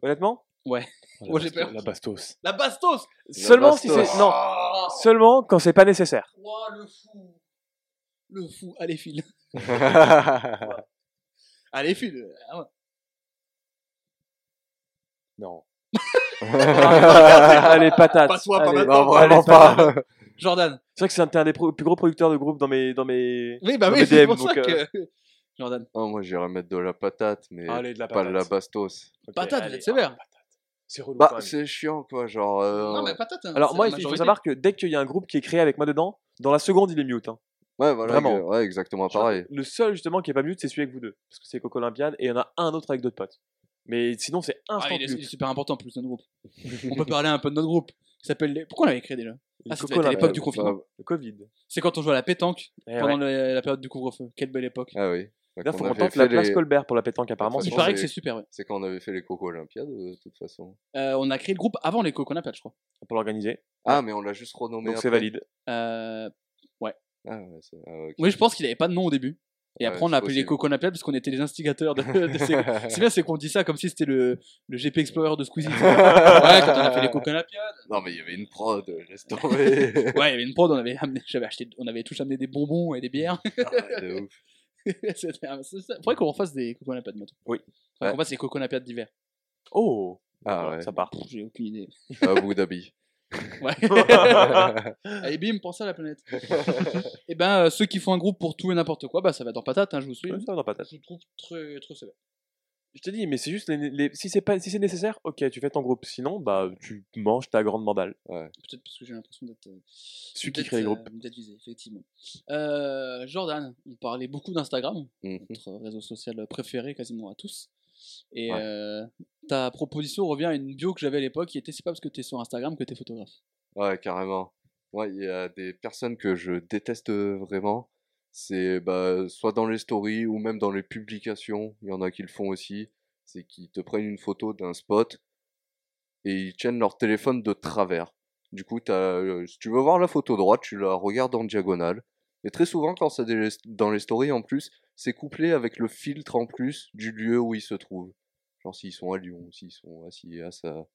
Honnêtement? Ouais. Oh, Oh, la j'ai bastos- peur. La bastos. La bastos Seulement si bastos. c'est. Non, Oh, seulement quand c'est pas nécessaire. oh, le fou Le fou Allez, file Allez, file Ah. Non. Allez, patate. Pas toi, pas Allez. maintenant. non, vraiment Allez, pas. Jordan C'est vrai que c'est un, des pro- plus gros producteurs de groupe dans mes. Dans mes... Oui, bah oui, c'est pour ça euh, que... Jordan. Non, moi j'irais mettre de la patate, mais Allez, de la pas patate. de la bastos. Ok, Patate, vous êtes sévère. ah, patate. C'est relou Bah, c'est chiant quoi, genre. euh, Non, mais patate. hein, Alors moi, il faut savoir que dès qu'il y a un groupe qui est créé avec moi dedans, dans la seconde, il est mute. hein. Ouais, voilà, Vraiment. ouais, exactement Genre, pareil. Le seul justement qui est pas mute, c'est celui avec vous deux. Parce que c'est Coco Olympiade et il y en a un autre avec d'autres potes. Mais sinon, c'est Ah, instant il, est, il est mute. super important en plus notre groupe. On peut parler un peu de notre groupe. Qui s'appelle. Pourquoi on l'avait créé déjà Ah, c'était à l'époque du confinement. bah, Le Covid. C'est quand on jouait à la pétanque Eh pendant le- la période du couvre-feu. Quelle belle époque. Ah oui. D'ailleurs, faut qu'on qu'on avait tente la fait place les- Colbert pour la pétanque, apparemment. Il c'est paraît que c'est- super, ouais. C'est quand on avait fait les Coco Olympiades, euh, de toute façon. Euh, on a créé le groupe avant les Coconapades, je crois. pour l'organiser. Ah, mais on l'a juste renommé. Donc c'est après. valide. Euh, Ah, ouais, c'est- ah, ok. Oui, je pense qu'il avait pas de nom au début. Et Ouais, après, on a appelé les. Coconapiades parce qu'on était les instigateurs de, de ces. C'est bien, c'est qu'on dit ça comme si c'était le, le GP Explorer de Squeezie. ouais, quand on a fait les Coconapiades. Non, mais il y avait une prod, laisse tomber. Ouais, il y avait une prod, on avait amené, j'avais acheté, on avait tous amené des bonbons et des bières. Ouais, de ouf. Ça. Faudrait qu'on refasse des Coconapiades maintenant. Oui. Enfin, Ouais. qu'on fasse des Coconapiades d'hiver. Oh Ah ouais. Ça part. J'ai aucune idée. À Abu Dhabi. Ouais. Allez, bim, pense à la planète. et ben, euh, ceux qui font un groupe pour tout et n'importe quoi, bah ça va dans patate, hein, je vous suis. Ouais, ça va dans patate. Je trouve très, très sévère. Je te dis, mais c'est juste les, les- si c'est pas si c'est nécessaire, ok, tu fais ton groupe. Sinon, bah tu manges ta grande mandale. Peut-être parce que j'ai l'impression d'être. euh, Celui qui crée les euh, groupes. d'être visé, effectivement. Euh, Jordan, on parlait beaucoup d'Instagram, Mhm. notre réseau social préféré quasiment à tous. Et Ouais. euh, ta proposition revient à une bio que j'avais à l'époque qui était c'est pas parce que t'es sur Instagram que t'es photographe. Ouais, carrément. Moi, il y a des personnes que je déteste vraiment. C'est bah, soit dans les stories ou même dans les publications. Il y en a qui le font aussi. C'est qu'ils te prennent une photo d'un spot et ils tiennent leur téléphone de travers. Du coup, euh, si tu veux voir la photo droite, tu la regardes en diagonale. Et très souvent, quand c'est dans les stories en plus, c'est couplé avec le filtre en plus du lieu où ils se trouvent. Genre s'ils sont à Lyon, s'ils sont assis à ça.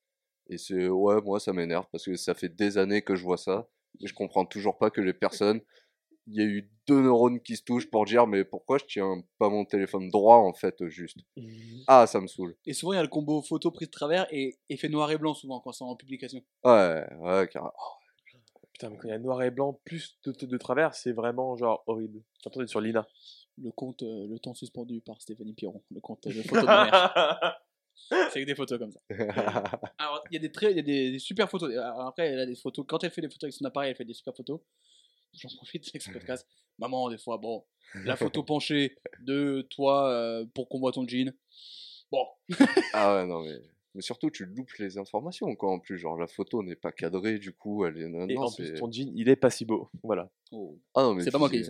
Et c'est, ouais, moi ça m'énerve parce que ça fait des années que je vois ça. Et je comprends toujours pas que les personnes, il y a eu deux neurones qui se touchent pour dire, mais pourquoi je tiens pas mon téléphone droit en fait, juste? Ah, ça me saoule. Et souvent il y a le combo photo prise de travers et effet noir et blanc souvent quand c'est en publication. Ouais, ouais, carrément. Putain, mais quand il y a noir et blanc plus de, de, de travers, c'est vraiment genre horrible. D'être sur Lina? Le compte euh, Le temps suspendu par Stéphanie Piron, le compte de photos de ma mère. C'est que des photos comme ça. Alors, il y a des très, il y a des, des super photos. Alors, après, elle a des photos. Quand elle fait des photos avec son appareil, elle fait des super photos. J'en profite avec ce podcast. Maman, des fois, bon, la photo penchée de toi euh, pour qu'on voit ton jean. Bon, ah ouais, non, mais. Mais surtout, tu loupes les informations, quoi, en plus. Genre, la photo n'est pas cadrée, du coup, elle est. Non, Et non, en c'est. plus, ton jean, il est pas si beau. Voilà. Oh. Ah non, mais C'est pas moi qui dit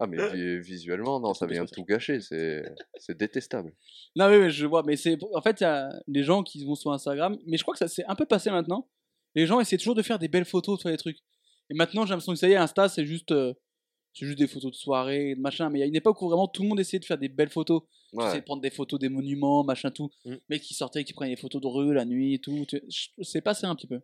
Ah, mais vi- visuellement, non, ça vient sur tout gâcher. C'est c'est détestable. Non, oui, oui, je vois. Mais c'est, en fait, il y a des gens qui vont sur Instagram. Mais je crois que ça s'est un peu passé maintenant. Les gens essaient toujours de faire des belles photos, faire des trucs. Et maintenant, j'ai l'impression que ça y est, Insta, c'est juste, euh, c'est juste des photos de soirée, de machin. Mais il y a une époque où vraiment tout le monde essayait de faire des belles photos. Tu Ouais. sais, de prendre des photos des monuments, machin, tout. Mm. Mecs qui sortaient, qui prenaient des photos de rue la nuit et tout. Tu- C'est passé un petit peu.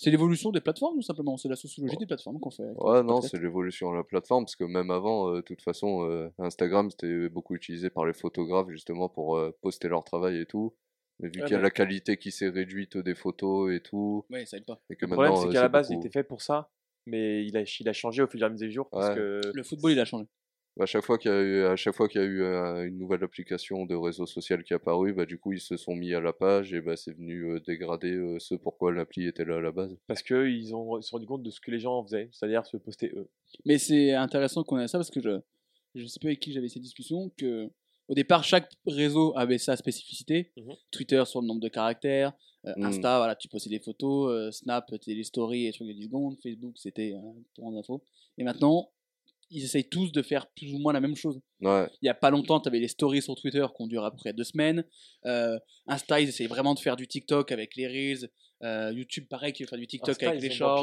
C'est l'évolution des plateformes, tout simplement. C'est la sociologie des plateformes qu'on fait. Ouais, non, c'est l'évolution de la plateforme, parce que même avant, euh, de toute façon, euh, Instagram, c'était beaucoup utilisé par les photographes, justement, pour euh, poster leur travail et tout. Mais vu Ouais, qu'il y a mais- la qualité qui s'est réduite des photos et tout, Ouais, ça aide pas. et que Le problème, c'est qu'à la base, il beaucoup- était fait pour ça. Mais il a, il a changé au fur et à mesure. Parce Ouais. que Le football, il a changé. à chaque fois qu'il y a eu, à chaque fois qu'il y a eu euh, une nouvelle application de réseau social qui est apparue, bah, du coup, ils se sont mis à la page et bah, c'est venu euh, dégrader euh, ce pourquoi l'appli était là à la base. parce que ils ont ils se sont rendu compte de ce que les gens faisaient, c'est-à-dire se poster eux. Mais c'est intéressant qu'on ait ça parce que je je sais pas avec qui j'avais ces discussions que au départ chaque réseau avait sa spécificité. Mhm. Twitter sur le nombre de caractères, euh, Mhm. Insta voilà tu postais des photos, euh, Snap c'était les stories et trucs de 10 secondes, Facebook c'était euh, pour d'infos. Et maintenant ils essayent tous de faire plus ou moins la même chose. Ouais, Il y a pas longtemps, tu avais les stories sur Twitter qui ont duré à peu près deux semaines. Euh, Insta, ils essayent vraiment de faire du TikTok avec les Reels. Euh, YouTube, pareil, qui veut faire du TikTok Insta, avec ils les shorts.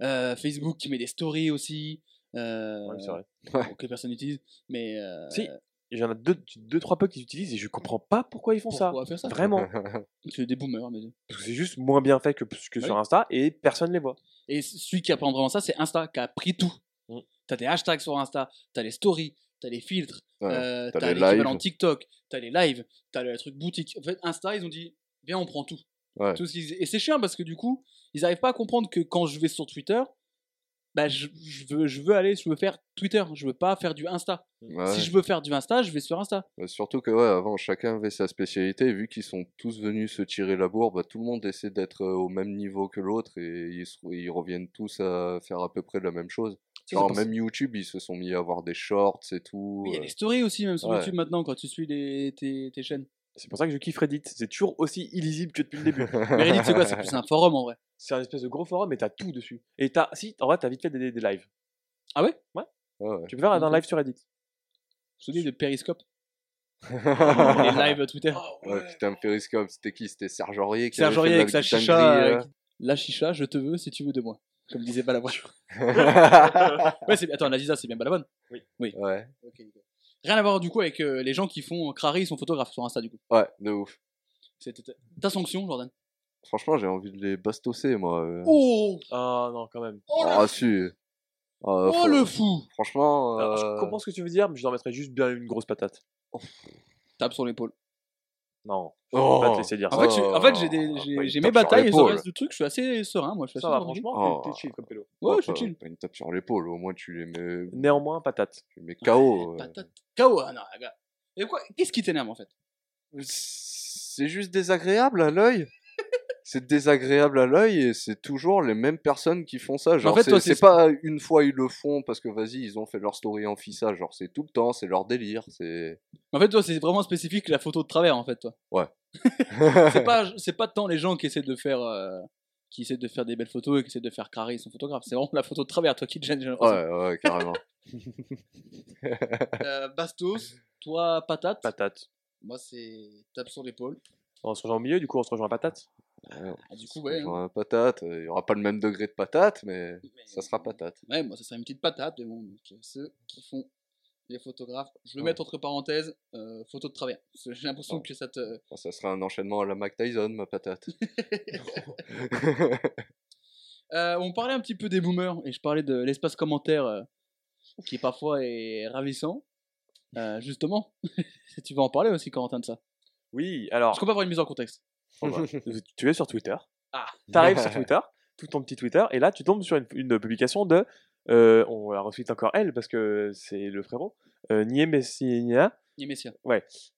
hein. Euh, Facebook qui met des stories aussi. Euh, Ouais, c'est vrai. que personne n'utilise. Mais euh, Si, il y en a deux, deux, trois potes qui utilisent et je comprends pas pourquoi ils font ça. pourquoi faire ça Vraiment. C'est des boomers. Mais... Parce que c'est juste moins bien fait que, que Ouais. sur Insta et personne les voit. Et celui qui apprend vraiment ça, c'est Insta qui a pris tout. Mm. T'as des hashtags sur Insta, t'as les stories, t'as les filtres, ouais. euh, t'as l'équivalent lives. TikTok, t'as les lives, t'as le truc boutique. En fait, Insta, ils ont dit, viens, on prend tout. Ouais. Tout ce qu'ils- Et c'est chiant parce que du coup, ils n'arrivent pas à comprendre que quand je vais sur Twitter, bah, je, je veux, je veux aller, je veux faire Twitter, je veux pas faire du Insta. Ouais. Si je veux faire du Insta, je vais sur Insta. Ouais, Surtout que ouais, avant chacun avait sa spécialité, et vu qu'ils sont tous venus se tirer la bourre, bah, tout le monde essaie d'être euh, au même niveau que l'autre et ils, se- ils reviennent tous à faire à peu près la même chose. Genre même YouTube, ils se sont mis à avoir des shorts et tout. Il y a euh, des stories aussi, même sur ouais. YouTube maintenant, quand tu suis les, tes, tes chaînes. C'est pour ça que je kiffe Reddit. C'est toujours aussi illisible que depuis le début. Mais Reddit, c'est quoi? C'est plus un forum en vrai. c'est un espèce de gros forum et t'as tout dessus. Et t'as, si, en vrai, t'as vite fait des, des lives. Ah ouais? Ouais, ouais. Tu peux faire un live sur Reddit. Je te dis de Periscope. les lives Twitter. Ouais, putain, Periscope, c'était qui? C'était Serge Aurier qui Serge Aurier fait avec sa la chicha. euh, La chicha, je te veux si tu veux de moi. Comme disait Balavoine. Ouais, c'est... Attends, la Lisa, c'est bien Balavoine ouais. Ok, nickel. Rien à voir du coup avec euh, les gens qui font crari, ils sont photographes sur Insta du coup. Ouais, de ouf. C'était ta- sanction, Jordan. Franchement, j'ai envie de les bastosser, moi. euh. Oh Ah non, quand même. Oh, Ah, le, si. Euh, oh, faut- le fou Franchement. Alors, euh, je comprends ce que tu veux dire, mais je leur mettrais juste bien une grosse patate. Tape sur l'épaule. Non, Oh. je vais pas te laisser dire En ça. fait, j'ai- en fait, j'ai des- Oh, mes batailles et sur le reste du truc, je suis assez serein, moi. Je suis ça assez va, franchement, Oh. t'es- chill comme pélo. Ouais, je suis chill. Pas une tape sur l'épaule, au moins tu les mets, Néanmoins, patate. tu les mets KO. euh. Patate. KO, ah non, gars. Et quoi Qu'est-ce qui t'énerve en fait? C'est juste désagréable à l'œil? C'est désagréable à l'œil et c'est toujours les mêmes personnes qui font ça. Genre, fait, c'est toi, c'est- pas une fois ils le font parce que vas-y, ils ont fait leur story en fissa. Genre, c'est tout le temps, c'est leur délire. C'est. En fait, toi, c'est vraiment spécifique la photo de travers en fait, toi. Ouais. C'est pas, c'est pas tant les gens qui essaient de faire. euh, qui essaient de faire des belles photos et qui essaient de faire carré son photographe. C'est vraiment la photo de travers, toi qui te gêne. j'ai. Ouais, ouais, carrément. Euh, Bastos, toi, patate? Patate. Moi, c'est tape sur l'épaule. On se rejoint au milieu, du coup, on se rejoint à patate? Ouais, Ah, du coup, ouais. Hein. un patate, euh, il y aura pas le même degré de patate, mais Mais- ça sera patate. Ouais, moi, ça serait une petite patate, mais bon, donc, euh, ceux qui font les photographes, je vais Ouais. mettre entre parenthèses euh, photo de travers. J'ai l'impression que ça te. Enfin, ça sera un enchaînement à la Mac Tyson, ma patate. Euh, on parlait un petit peu des boomers et je parlais de l'espace commentaire euh, qui parfois est ravissant. Euh, justement, tu vas en parler aussi, Corentin, de ça. Oui, alors, Est-ce qu'on peut avoir une mise en contexte tu es sur Twitter. Ah. T'arrives sur Twitter, tout ton petit Twitter, et là, tu tombes sur une, une publication de. euh, on la reçoit encore elle, parce que c'est le frérot. Euh, Nie Messina. Ni Messia.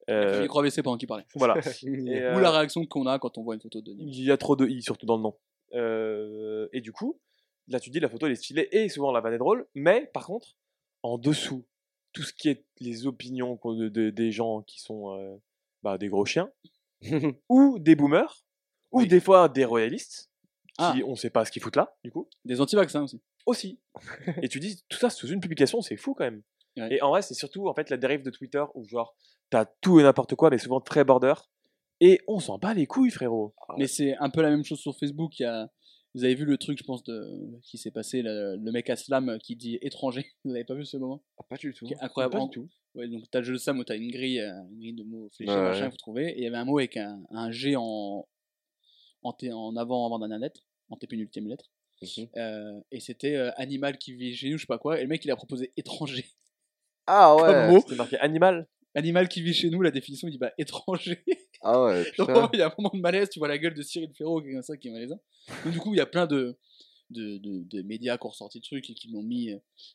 Euh, micro AVC pendant qu'il parlait. voilà. Et, Ou euh, la réaction qu'on a quand on voit une photo de Ni Il y a trop de i, surtout dans le nom. Euh, et du coup, là, tu dis la photo elle est stylée et souvent la vanne est drôle, mais par contre, en dessous, tout ce qui est les opinions qu'on- de, de- des gens qui sont euh, bah, des gros chiens, ou des boomers, ou Oui. des fois des royalistes, Ah. qui on sait pas ce qu'ils foutent là, du coup, Des anti-vaccins aussi. aussi. et tu dis tout ça sous une publication, c'est fou quand même. Ouais. Et en vrai, c'est surtout en fait la dérive de Twitter où genre t'as tout et n'importe quoi, mais souvent très border. Et on s'en bat les couilles, frérot. Mais c'est un peu la même chose sur Facebook. Il y a... Vous avez vu le truc, je pense, de... qui s'est passé, le, le mec à Slam qui dit étranger. Vous avez pas vu ce moment Ah, pas du tout. Qui est incroyable. Pas du tout. Ouais, donc t'as le jeu de Sam où t'as une grille, euh, une grille de mots fléchés, machin, ouais. faut trouver. Et il y avait un mot avec un, un G en, en, T- en avant, avant dernière lettre, en T pénultième lettre. Mhm. Euh, et c'était euh, animal qui vit chez nous, je sais pas quoi. Et le mec il a proposé étranger. Ah ouais. C'était marqué animal. Animal qui vit chez nous, la définition il dit bah étranger. Ah ouais, Donc vraiment, il y a un moment de malaise, tu vois la gueule de Cyril est comme ça, qui est malaisant. Donc du coup il y a plein de, de, de, de médias qui ont ressorti le truc et qui l'ont mis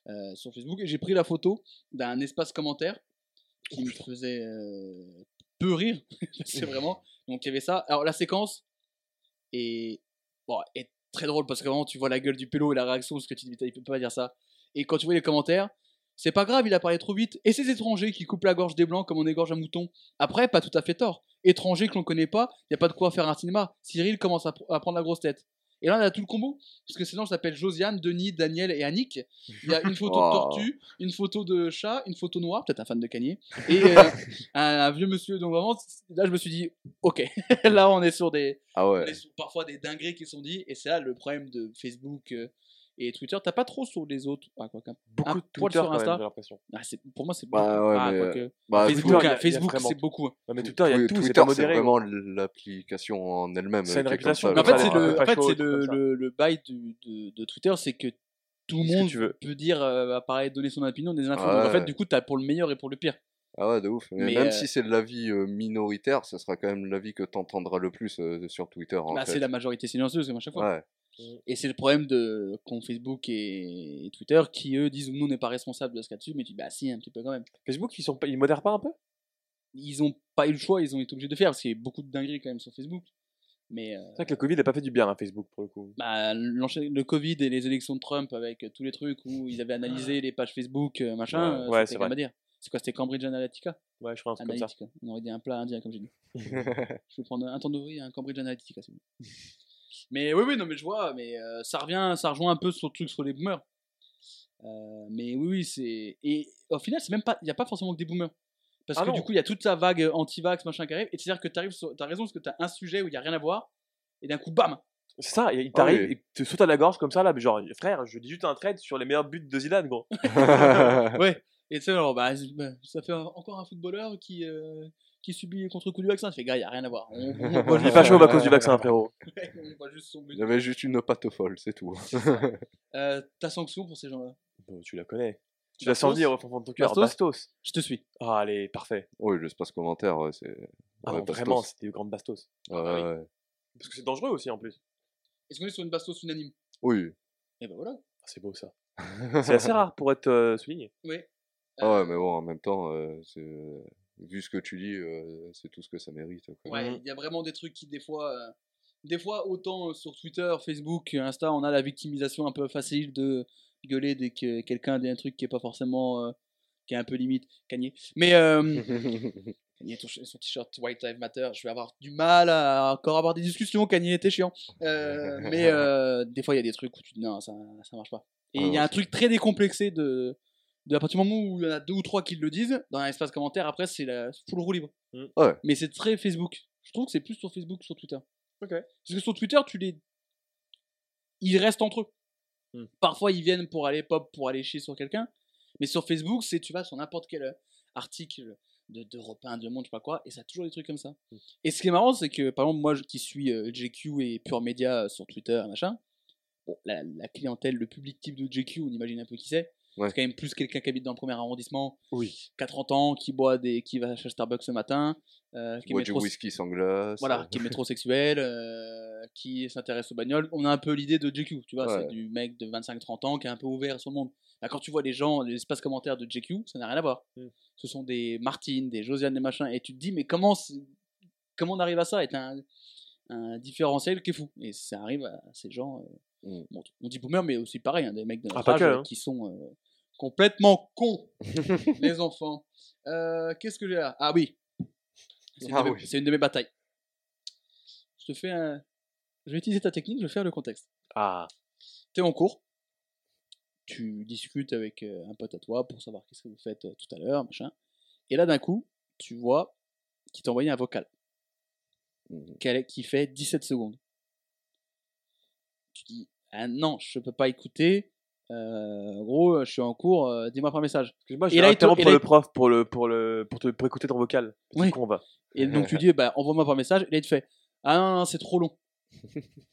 euh, sur Facebook. Et j'ai pris la photo d'un espace commentaire qui me faisait euh, peu rire. c'est vraiment. Donc il y avait ça. Alors la séquence est, bon, est très drôle parce que vraiment tu vois la gueule du pélo et la réaction parce que tu dis il peut pas dire ça. Et quand tu vois les commentaires, c'est pas grave, il a parlé trop vite. Et ces étrangers qui coupent la gorge des blancs comme on égorge un mouton. Après, pas tout à fait tort. Étrangers que l'on connaît pas, y a pas de quoi faire un cinéma. Cyril commence à, pr- à prendre la grosse tête. Et là, on a tout le combo. Parce que ces gens s'appellent Josiane, Denis, Daniel et Annick. Il y a une photo de Oh. tortue, une photo de chat, une photo noire, peut-être un fan de Kanye, et euh, un, un vieux monsieur. Donc vraiment, là, je me suis dit, ok, là, on est sur des, Ah on ouais. est sur parfois des dingueries qui sont dites. Et c'est là le problème de Facebook euh, et Twitter. T'as pas trop sur les autres. Ah, quoi Beaucoup de Twitter sur Insta. j'ai l'impression. Ah, c'est- pour moi, c'est Bah beaucoup. ouais, Ah, mais, quoique. Bah, Facebook, vraiment c'est beaucoup. hein. Mais Twitter, il y a tout, Twitter, c'est modéré. vraiment l'application en elle-même. C'est une réputation en fait, c'est le, euh, en fait, facho, c'est trucs le, bail de, de Twitter, c'est que tout le monde tu veux. peut dire, euh, apparaître, donner son opinion, des infos. Donc en fait, du coup, t'as pour le meilleur et pour le pire. Ah ouais, de ouf. Mais, Mais, même euh, si c'est de l'avis euh, minoritaire, ce sera quand même l'avis que t'entendras le plus euh, sur Twitter. En Bah, fait. c'est la majorité silencieuse, comme à chaque fois. Ouais. Et c'est le problème de qu'ont Facebook et, et Twitter qui, eux, disent nous, on n'est pas responsable de ce qu'il y a dessus, mais tu dis, bah si, un petit peu quand même. Facebook, ils, sont pas... ils modèrent pas un peu? Ils ont pas eu le choix, ils ont été obligés de faire, parce qu'il y a beaucoup de dingueries quand même sur Facebook. Mais euh, C'est vrai que le Covid n'a pas fait du bien à Facebook pour le coup. bah, le Covid et les élections de Trump avec euh, tous les trucs où ils avaient analysé les pages Facebook, euh, machin, Ouais, euh, c'est vrai. dire. C'est quoi, c'était Cambridge Analytica? Ouais, je crois un truc comme ça. On aurait dit un plat indien, comme j'ai dit. Je vais prendre un tandoori et un Cambridge Analytica, c'est bon. mais oui, oui, non, mais je vois, mais euh, ça revient, ça rejoint un peu sur le truc sur les boomers. Euh, mais oui, oui, c'est. Et au final, c'est même pas. Il n'y a pas forcément que des boomers. Parce Ah que non. du coup, il y a toute la vague anti-vax, machin qui arrive. Et c'est-à-dire que tu arrives sur. T'as raison, parce que t'as un sujet où il n'y a rien à voir. Et d'un coup, bam C'est ça, il Ah t'arrive oui. et te saute à la gorge comme ça, là, mais genre, frère, je dis juste un trade sur les meilleurs buts de Zidane, gros. Ouais. Et tu sais, alors, bah, c'est- bah, ça fait encore un footballeur qui, euh, qui subit les contre-coups du vaccin. Je fais, gars, y a rien à voir. On, on voit Il est pas chaud à cause du vaccin, frérot. on voit juste son but. Il y avait juste une patte folle, c'est tout. Euh, ta sanction pour ces gens-là Bon, tu la connais. Tu l'as Bastos senti au fond de ton cœur. Bastos Bastos. Je te suis. Ah, allez, parfait. oui, l'espace commentaire, c'est. Ah, ouais, non, vraiment, c'était une grande Bastos. Ouais, Ah, bah oui. ouais. Parce que c'est dangereux aussi en plus. Est-ce qu'on est sur une bastos unanime? Oui. Et ben voilà. Ah, c'est beau ça. C'est assez rare pour être euh, souligné. Oui. Ah ouais, mais bon, en même temps, euh, c'est- vu ce que tu dis, euh, c'est tout ce que ça mérite. quoi. Ouais, Mhm. il y a vraiment des trucs qui, des fois, euh, des fois, autant euh, sur Twitter, Facebook, Insta, on a la victimisation un peu facile de gueuler dès que quelqu'un dit un truc qui est pas forcément, euh, qui est un peu limite, Kanye. Mais euh, Kanye, ton- son t-shirt White Lives Matter, je vais avoir du mal à encore avoir des discussions. Kanye, t'es chiant. Euh, mais euh, des fois, il y a des trucs où tu dis non, ça, ça marche pas. Et il Ah y a un c'est- truc très décomplexé de, de à partir du moment où il y en a deux ou trois qui le disent, dans l'espace commentaire, après, c'est la full roue libre. Mm. Ouais. Mais c'est très Facebook. Je trouve que c'est plus sur Facebook que sur Twitter. Ok. Parce que sur Twitter, tu les. Ils restent entre eux. Mm. Parfois, ils viennent pour aller pop, pour aller chier sur quelqu'un. Mais sur Facebook, c'est tu vas sur n'importe quel euh, article de d'Europe 1, de Monde, je sais pas quoi, et ça a toujours des trucs comme ça. Mm. Et ce qui est marrant, c'est que par exemple, moi je- qui suis euh, JQ et Pure Media euh, sur Twitter, machin, bon, la, la clientèle, le public type de JQ, on imagine un peu qui c'est. Ouais. C'est quand même plus quelqu'un qui habite dans le premier arrondissement, Oui. 4 ans, qui boit des, qui va chez Starbucks ce matin, euh, qui Bois du whisky sans glace. voilà, qui est métrosexuel, euh, qui s'intéresse aux bagnoles. On a un peu l'idée de JQ, tu vois, Ouais. c'est du mec de 25-30 ans qui est un peu ouvert sur le monde. Là, quand tu vois les gens, les espaces commentaires de JQ, ça n'a rien à voir. Mm. Ce sont des Martine, des Josiane, des machins, et tu te dis, mais comment, comment on arrive à ça est un, un différentiel qui est fou. Et ça arrive à ces gens, euh, Bon, on dit boomer, mais aussi pareil, hein, des mecs de notre Ah, âge hein. qui sont euh, complètement cons, les enfants. Euh, Qu'est-ce que j'ai là Ah oui, c'est une, Ah de mes- oui. c'est une de mes batailles. Je te fais un... Je vais utiliser ta technique, je vais faire le contexte. Ah. Tu es en cours, tu discutes avec euh, un pote à toi pour savoir qu'est-ce que vous faites tout à l'heure, machin. Et là, d'un coup, tu vois qu'il t'a envoyé un vocal qu'elle- qui fait 17 secondes. Tu dis, ah non, je peux pas écouter. Euh, gros, je suis en cours, euh, dis-moi par message. Excuse-moi, je Et là, il te- là, le prof pour, le, pour, le, pour, te, pour écouter ton vocal. Oui. va. Et donc tu dis, bah, envoie-moi par message. Et là, il te fait, ah non, non, c'est trop long.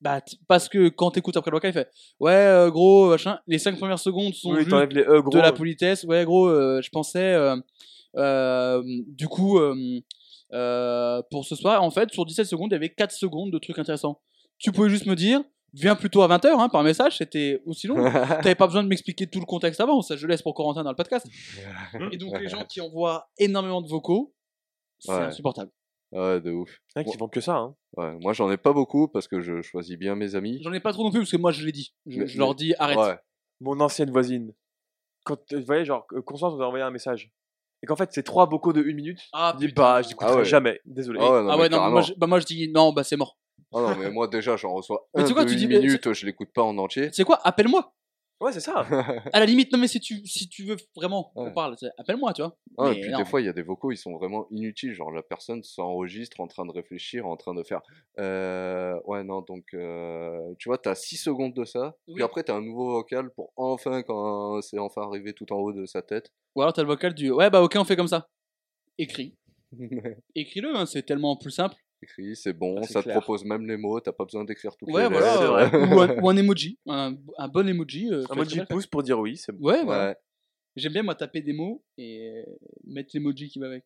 bah, parce que quand t'écoutes après le vocal, il fait, ouais, euh, gros, machin, les 5 premières secondes sont Oui, juste t'enlèves les gros. de la politesse. Ouais, gros, euh, je pensais, euh, euh, du coup, euh, pour ce soir, en fait, sur 17 secondes, il y avait 4 secondes de trucs intéressants. Tu pouvais juste me dire, viens plutôt à 20h, hein, par message, c'était aussi long. T'avais pas besoin de m'expliquer tout le contexte avant, ça je laisse pour Corentin dans le podcast. Et donc les gens qui envoient énormément de vocaux, c'est Ouais. insupportable. ouais, de ouf. Qui vendent que ça. Hein. Ouais, moi, j'en ai pas beaucoup parce que je choisis bien mes amis. J'en ai pas trop non plus parce que moi je l'ai dit. Je, Mais- je leur dis arrête. Ouais. Mon ancienne voisine. Quand, vous voyez, genre, euh, Constance nous a envoyé un message. Et qu'en fait, c'est trois vocaux de une minute. Ah, je dis, putain. bah, je n'écouterai Ah ouais. jamais. Désolé. Ah ouais, non, ah mais ouais, non, moi carrément. je, bah, moi je dis non, bah c'est mort. Ah non, mais moi déjà, j'en reçois Mais un tu sais quoi, de tu une dis, mais minute, je l'écoute pas en entier. C'est quoi? Appelle-moi. Ouais, c'est ça. À la limite, non mais si tu, si tu veux vraiment qu'on Ouais. parle, appelle-moi, tu vois. Ah, Mais et puis non. des fois, il y a des vocaux, ils sont vraiment inutiles. Genre, la personne s'enregistre en train de réfléchir, en train de faire. euh, ouais, non, donc, euh, tu vois, t'as 6 secondes de ça. Oui. Puis après, t'as un nouveau vocal pour enfin, quand c'est enfin arrivé tout en haut de sa tête. Ou alors t'as le vocal du ouais bah ok on fait comme ça. Écris. Écris-le, hein, c'est tellement plus simple. Écrit, c'est bon, Ah, ça te propose même les mots, t'as pas besoin d'écrire toutes Ouais les voilà. c'est lettres. vrai. ou, un, ou un emoji, un, un bon emoji. euh, Un emoji pouce pour dire oui, c'est bon. Ouais, voilà. Ouais. J'aime bien moi taper des mots et euh, mettre l'emoji qui va avec.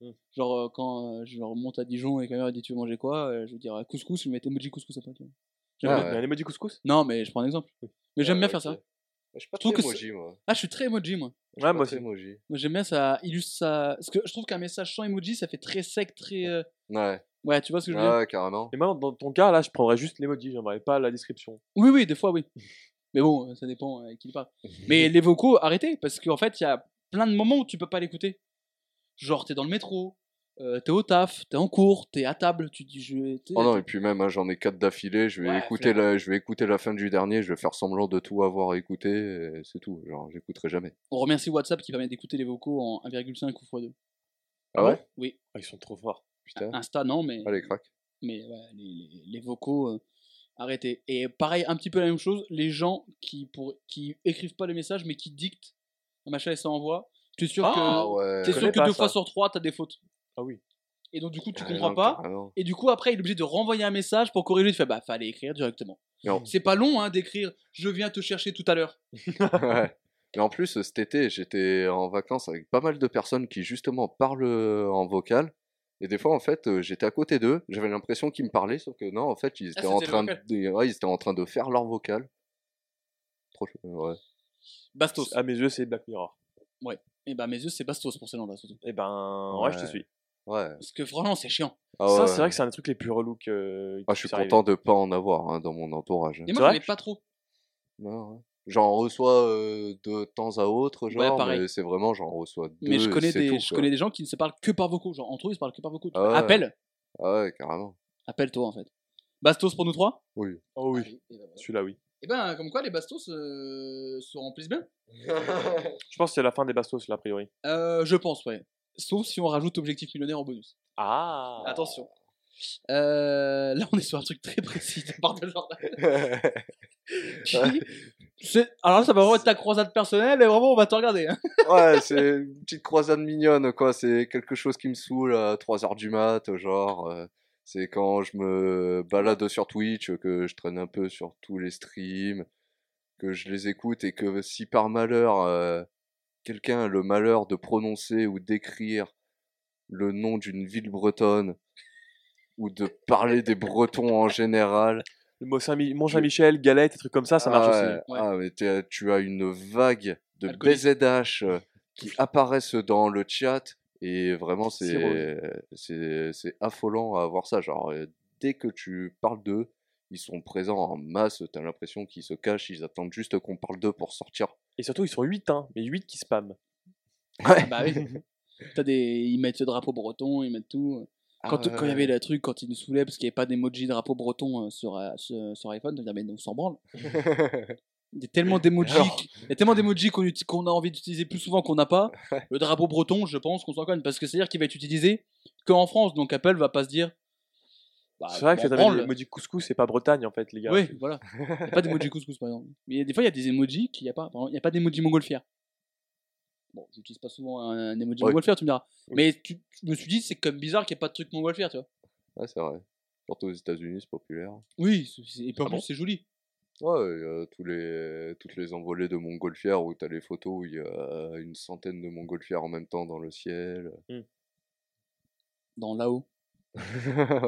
Hmm. Genre euh, quand euh, je remonte à Dijon et que ma mère dit tu veux manger quoi, euh, je veux dire couscous, je vais mettre emoji couscous après. tu vois. J'aime Ah ouais. Il y a un emoji couscous? Non mais je prends un exemple. Mais j'aime Ouais, bien faire ça. Je suis pas très emoji, moi. Ah je suis très emoji moi. Ouais, moi aussi. emoji. Moi j'aime bien ça illustre ça. Parce que je trouve qu'un message sans emoji ça fait très sec, très. Ouais, Ouais tu vois ce que je veux dire? ouais, carrément. Et maintenant, dans ton cas, là, je prendrais juste l'emoji, j'aimerais pas la description. Oui oui des fois oui. Mais bon euh, ça dépend euh, qui il parle. Mais les vocaux arrêtez parce qu'en fait il y a plein de moments où tu peux pas l'écouter. Genre t'es dans le métro, euh, t'es au taf, t'es en cours, t'es à table, tu dis je vais. Oh non, et puis même, hein, j'en ai quatre d'affilée, je vais, Ouais, écouter la, je vais écouter la fin du dernier, je vais faire semblant de tout avoir écouté, et c'est tout. Genre, j'écouterai jamais. On remercie WhatsApp qui permet d'écouter les vocaux en 1,5 ou x2. Ah ouais? Oui. Ah, ils sont trop forts. Putain. Insta non mais Allez, crac. mais ouais, les, les- les vocaux. euh, Arrêtez. Et pareil, un petit peu la même chose, les gens qui, pour, qui écrivent pas les messages mais qui dictent un machin et ça envoie, tu es sûr Ah, que, Ah ouais. t'es Je sûr que deux ça. fois sur trois, t'as des fautes. Ah oui. Et donc, du coup, tu Ah, comprends non, pas. Et du coup, après, il est obligé de renvoyer un message pour corriger. Tu fais, bah, fallait écrire directement. C'est pas long, hein, d'écrire je viens te chercher tout à l'heure. Ouais. Mais en plus, cet été, j'étais en vacances avec pas mal de personnes qui justement parlent euh, en vocal. Et des fois, en fait, euh, j'étais à côté d'eux, j'avais l'impression qu'ils me parlaient, sauf que non, en fait, ils étaient, en, Ah, c'était le train vocal. de... ouais, ils étaient en train de faire leur vocal. Trop chou- ouais. Bastos. À mes yeux, c'est Black Mirror. Et bah, mes yeux, c'est Bastos pour gens-là, surtout. Et ben, ouais, je te Ouais. suis. Ouais. Parce que franchement, c'est chiant. Ah Ça, ouais. c'est vrai que c'est un des trucs les plus relous que. Ah, je suis content de pas en avoir hein, dans mon entourage. Et C'est moi, j'en vrai ai pas trop. Non, ouais. J'en reçois euh, de temps à autre, genre, pareil. mais c'est vraiment, j'en reçois deux. Mais je connais, des, tout, je connais des gens qui ne se parlent que par vocaux. Genre, entre eux, ils se parlent que par vocaux. Ah ouais. Appelle. Ah ouais, carrément. Appelle-toi, en fait. Bastos pour nous trois? Oui. Oh oui, ben voilà. celui-là, oui. Et ben, comme quoi, les Bastos euh, se remplissent bien. Je pense que c'est la fin des bastos, là, a priori. Euh, je pense, ouais. Sauf si on rajoute objectif millionnaire en bonus. Ah Attention. Euh, là, on est sur un truc très précis de part de Jordan. Qui- Alors là, ça va vraiment être ta croisade personnelle et vraiment, on va te regarder. hein. ouais, c'est une petite croisade mignonne, quoi. C'est quelque chose qui me saoule à 3h du mat, genre. euh, c'est quand je me balade sur Twitch, que je traîne un peu sur tous les streams, que je les écoute et que si par malheur, euh, quelqu'un a le malheur de prononcer ou d'écrire le nom d'une ville bretonne ou de parler des Bretons en général, Mont Saint- Mont Saint-Michel, galette, des trucs comme ça, ça marche ah aussi. ouais, Ouais. ah, mais tu as une vague de. BZH euh, qui apparaissent dans le chat et vraiment C'est affolant à voir ça. Genre euh, dès que tu parles d'eux, ils sont présents en masse. T'as l'impression qu'ils se cachent, ils attendent juste qu'on parle d'eux pour sortir. Et surtout, ils sont 8, hein, mais 8 qui spamment. Ouais. Bah oui. T'as des... Ils mettent le drapeau breton, ils mettent tout. Quand Ah quand il y avait ouais. le truc, quand ils nous saoulaient parce qu'il n'y avait pas d'emoji drapeau breton euh, sur, euh, sur, sur iPhone, on disait, mais on s'en branle. Il y a tellement d'emojis Alors. qu- il y a tellement d'emojis qu'on a envie d'utiliser plus souvent qu'on n'a pas. Le drapeau breton, je pense qu'on s'en conne parce que c'est-à-dire qu'il va être utilisé qu'en France. Donc Apple va pas se dire. bah, c'est vrai que le maudit couscous, c'est pas Bretagne en fait, les gars. Oui, voilà. Il n'y a pas d'emoji couscous par exemple. Mais des fois, il y a des emojis qu'il n'y a pas. Il n'y a pas d'emoji montgolfière. Bon, j'utilise pas souvent un, un emoji Ouais. montgolfière, tu me diras. Mais tu, je me suis dit, c'est comme bizarre qu'il n'y ait pas de truc montgolfière, tu vois. Ouais, c'est vrai. Surtout aux États-unis, c'est populaire. Oui, et puis en Ah plus, bon? c'est joli. Ouais, il y a tous les, toutes les envolées de montgolfières où t'as les photos où il y a une centaine de montgolfières en même temps dans le ciel. Dans là-haut.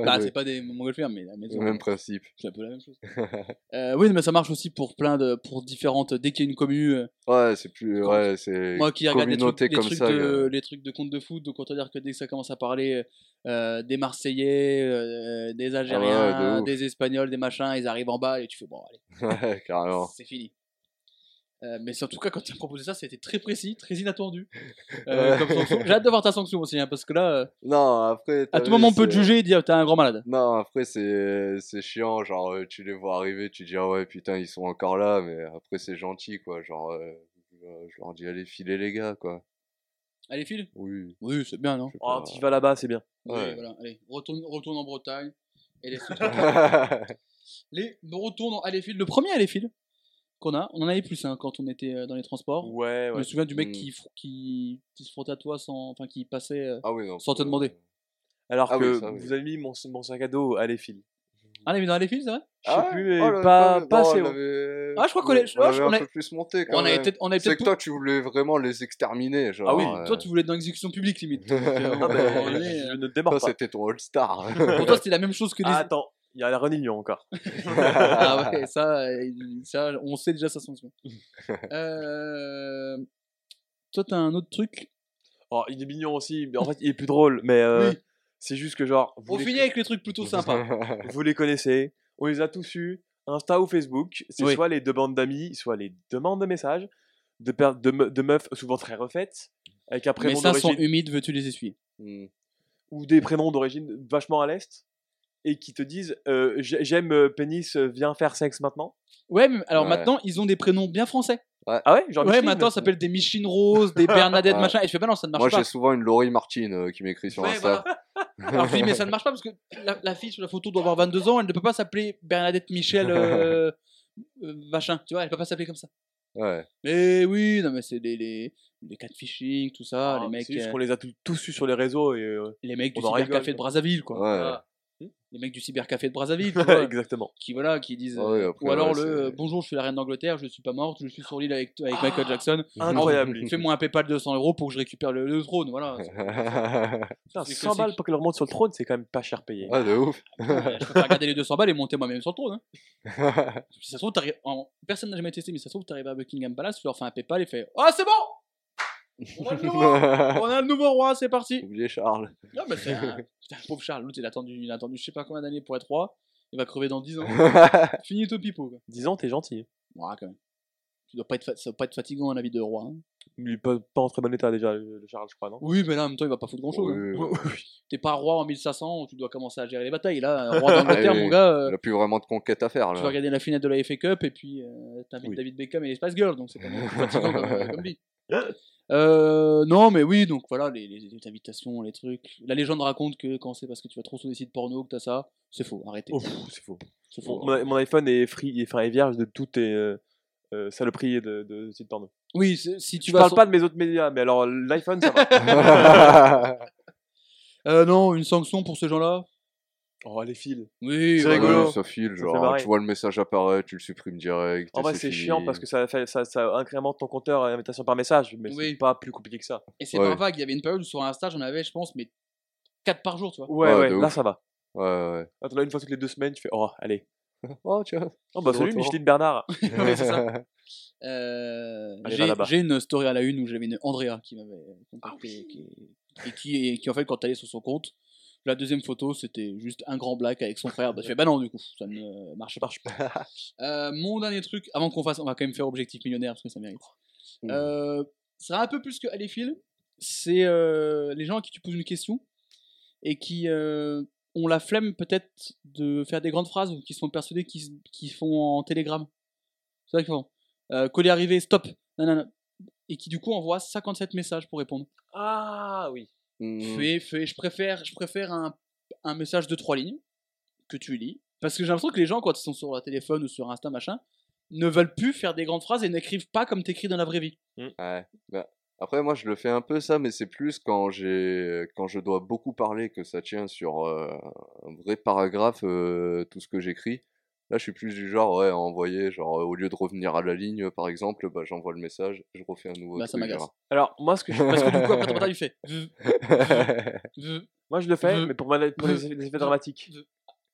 Bah, c'est pas des montgolfières, mais la le maison. même principe. C'est un peu la même chose. Euh, oui, mais ça marche aussi pour plein de. pour différentes. Dès qu'il y a une commu. euh, Ouais, c'est plus. Quand- Ouais, c'est. Moi qui regarde les trucs, les, comme trucs ça. de, euh, les trucs de compte de foot, donc on peut dire que dès que ça commence à parler euh, des Marseillais, euh, des Algériens, Ah ouf. des Espagnols, des machins, ils arrivent en bas et tu fais bon, allez, Ouais, carrément. c'est fini. Euh, mais en tout cas, quand tu as proposé ça, c'était très précis, très inattendu. Euh, Ouais. comme sanction. J'ai hâte de voir ta sanction aussi, hein, parce que là, euh, Non, après. à t'as tout vu, moment, on peut te c'est- juger et dire t'es un grand malade. Non, après, c'est c'est chiant. Genre, euh, tu les vois arriver, tu dis, ah ouais, putain, ils sont encore là. Mais après, c'est gentil, quoi. Genre, euh, euh, je leur dis, allez, filez les gars, quoi. Allez, file Oui. Oui, c'est bien, non je sais Oh, pas. tu vas là-bas, c'est bien. Oui, Ouais. voilà, allez, retourne, retourne en Bretagne. Et laisse les retourne en Aléfil. Le premier Aléfil qu'on a, on en avait plus hein, quand on était euh, dans les transports. Ouais, Je ouais. me souviens du mec Mm. qui, fr- qui, qui se frottait à toi sans. Enfin, qui passait. euh, ah oui, non. Sans te c'est- demander. Alors Ah oui, que ça, oui. vous avez mis mon, mon sac à dos à les fils. Ah, on l'a mis dans Aléfil, c'est vrai? Je sais Ah ouais? plus, mais Oh, pas, assez haut. l'avait- Ah, je crois qu'on l'a- on je- l'avait on un peu plus monté quand On avait même. avait C'est que toi, tu voulais vraiment les exterminer. Genre, Ah oui, euh, toi tu voulais être dans l'exécution publique limite. Donc, euh, Ah ben, je euh, ne démarre toi, pas. c'était ton All-Star. Pour toi c'était la même chose que les. Ah, attends, il y a la réunion encore. ah ouais, ça, ça, on sait déjà sa sanction. Euh... Toi t'as un autre truc? Oh, il est mignon aussi, mais en fait, il est plus drôle. Mais euh, Oui. c'est juste que, genre, On les, finit avec les trucs plutôt sympas. vous les connaissez, on les a tous eus. Insta ou Facebook, c'est Oui. soit les demandes d'amis, soit les demandes de messages de, per- de, me- de meufs souvent très refaites, avec un Mais prénom ça sont d'origine humides, veux-tu les essuyer? Hmm. ou des prénoms d'origine vachement à l'est, et qui te disent euh, j'ai- J'aime euh, pénis, euh, viens faire sexe maintenant. Ouais, mais alors Ouais. maintenant ils ont des prénoms bien français. Ah ouais genre ouais, Micheline maintenant ça s'appelle des Micheline Rose, des Bernadette Ouais. machin. Et je fais bah non, ça ne marche Moi, pas. j'ai souvent une Laurie Martine euh, qui m'écrit sur Ouais, Insta. voilà. Alors je dis, mais ça ne marche pas parce que la, la fille sur la photo doit avoir 22 ans, elle ne peut pas s'appeler Bernadette Michel euh, euh, machin, tu vois, elle peut pas s'appeler comme ça. Ouais. Mais oui, non mais c'est les, les, les catfishing, tout ça, Ah, les mecs, C'est juste qu'on les a tous- tous eus sur les réseaux et. euh, les mecs du cybercafé de. Brazzaville, quoi. Ouais. Voilà. Les mecs du cybercafé de Brazzaville, tu vois, Exactement. qui voilà, qui disent. Ah après, ou alors ouais, le bonjour, je suis la reine d'Angleterre, je suis pas morte, je suis sur l'île avec, avec Ah, Michael Jackson. Incroyable. Fais-moi un PayPal de 200 euros pour que je récupère le, le trône, voilà. Putain, c'est 100 classique. balles pour qu'elle remonte sur le trône, c'est quand même pas cher payé. ouais, de ouf. Ouais, je peux pas garder les 200 balles et monter moi-même sur le trône. Hein. Ça se trouve, en- personne n'a jamais testé, mais ça se trouve, t'arrives à Buckingham Palace, tu leur fais un PayPal et fais Ah, c'est bon On a le nouveau On a le nouveau roi, c'est parti Oubliez Charles. Non, mais c'est un... Putain, pauvre Charles, l'autre, il a attendu, il a attendu je sais pas combien d'années pour être roi. Il va crever dans 10 ans. Fini ton pipeau. Quoi. 10 ans, t'es gentil. Ouais, quand même. Tu dois pas être, fa- ça doit pas être fatigant, la vie de roi. hein. Il est pas, pas en très bon état déjà, le le Charles, je crois, non? Oui, mais là, en même temps, il va pas foutre grand chose. Oui, oui, oui. T'es pas roi en 1500, tu dois commencer à gérer les batailles. Là, roi d'Angleterre, Oui, mon gars. euh, Il a plus vraiment de conquête à faire Tu vas regarder la finale de la FA Cup et puis euh, t'invites Oui. David Beckham et les Spice Girls, donc c'est quand même fatigant comme, euh, comme vie. Euh, non, mais oui, donc voilà, les, les, les invitations, les trucs. La légende raconte que quand c'est parce que tu vas trop sur des sites porno que t'as ça, c'est faux, arrêtez. Oh, c'est faux. Mon, mon iPhone est free, enfin, est vierge de toutes tes euh, saloperies de, de sites porno. Oui, si tu Je vas parle sur- pas de mes autres médias, mais alors l'iPhone, ça va. Euh, non, une sanction pour ces gens-là oh, les fils. Oui, C'est voilà. rigolo. Ouais, ça file, fait genre, marrer. tu vois le message apparaître, tu le supprimes direct. En et vrai, c'est fini. chiant parce que ça, fait, ça, ça incrémente ton compteur à invitation par message, mais Oui. c'est pas plus compliqué que ça. Et c'est Ouais. pas vague, il y avait une période où sur Insta, j'en avais, je pense, mais 4 par jour, tu vois. Ouais, Ouais, ouais, de là ouf. ça va. Ouais, ouais. Là, une fois toutes les deux semaines, tu fais Oh, allez. Oh, tiens. Oh, bah De salut. Micheline Bernard. Ouais, c'est ça. Euh, Allez, j'ai va là-bas. j'ai une story à la une où j'avais une Andrea qui m'avait Ah contacté qui, et qui, et qui en fait quand t'allais sur son compte la deuxième photo c'était juste un grand black avec son frère bah tu fais bah non du coup ça ne marche pas, Euh, mon dernier truc avant qu'on fasse on va quand même faire objectif millionnaire parce que ça mérite Mmh. euh, ça sera un peu plus que Aléphile c'est euh, les gens à qui tu poses une question et qui euh, ont la flemme peut-être de faire des grandes phrases ou qui sont persuadés qu'ils font en télégramme c'est vrai qu'ils font euh, colis arrivé, stop, nanana. et qui du coup envoie 57 messages pour répondre. Ah oui. Mm. Fais, fais, je préfère, je préfère un, un message de trois lignes que tu lis, parce que j'ai l'impression que les gens quand ils sont sur leur téléphone ou sur Insta machin ne veulent plus faire des grandes phrases et n'écrivent pas comme t'écris dans la vraie vie. Ouais. Bah, après, moi, je le fais un peu ça, mais c'est plus quand j'ai, quand je dois beaucoup parler, que ça tient sur euh, un vrai paragraphe, euh, tout ce que j'écris. Là, je suis plus du genre, ouais, à envoyer, genre, euh, au lieu de revenir à la ligne, par exemple, bah, j'envoie le message, je refais un nouveau Bah, ça m'agace. Alors, moi, ce que je, Parce que du coup après ton il fait. Moi, je le fais, mais pour, les, effets dramatiques.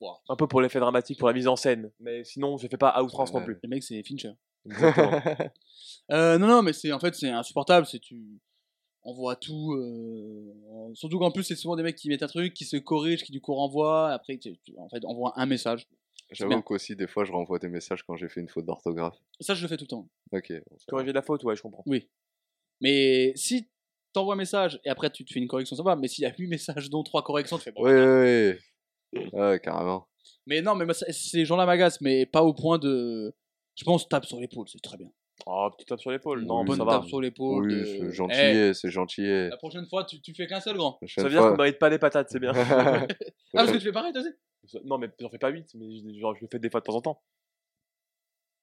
Wow. Un peu pour l'effet dramatique, pour la mise en scène. Mais sinon, je fais pas à outrance non plus. Le mec c'est Fincher. Euh, non, non, mais c'est en fait c'est insupportable. C'est tu envoies tout. euh, Surtout qu'en plus c'est souvent des mecs qui mettent un truc, qui se corrigent, qui du coup renvoient. Après, tu, tu- en fait, envoie un message. J'avoue qu'aussi, des fois, je renvoie des messages quand j'ai fait une faute d'orthographe. Ça, je le fais tout le temps. Ok. Corriger la faute, ouais, je comprends. Oui. Mais si t'envoies un message et après tu te fais une correction, ça va. Mais s'il y a 8 messages, dont 3 corrections, tu fais bon. Ouais, ouais, ouais. Ouais, carrément. Mais non, mais moi, ça- ces gens-là m'agacent, mais pas au point de. Je pense tape sur l'épaule, c'est très bien. Oh, petite tape sur l'épaule. Non, Oui, mais bonne ça va. tape sur l'épaule. Oui, de- c'est Eh, gentil, c'est gentil. la prochaine fois, tu, tu fais qu'un seul grand. Ça veut dire qu'on mérite pas des patates, c'est bien. Ah, parce que tu fais pareil, toi aussi? Non, mais j'en fais pas 8, mais je- genre, je le fais des fois de temps en temps.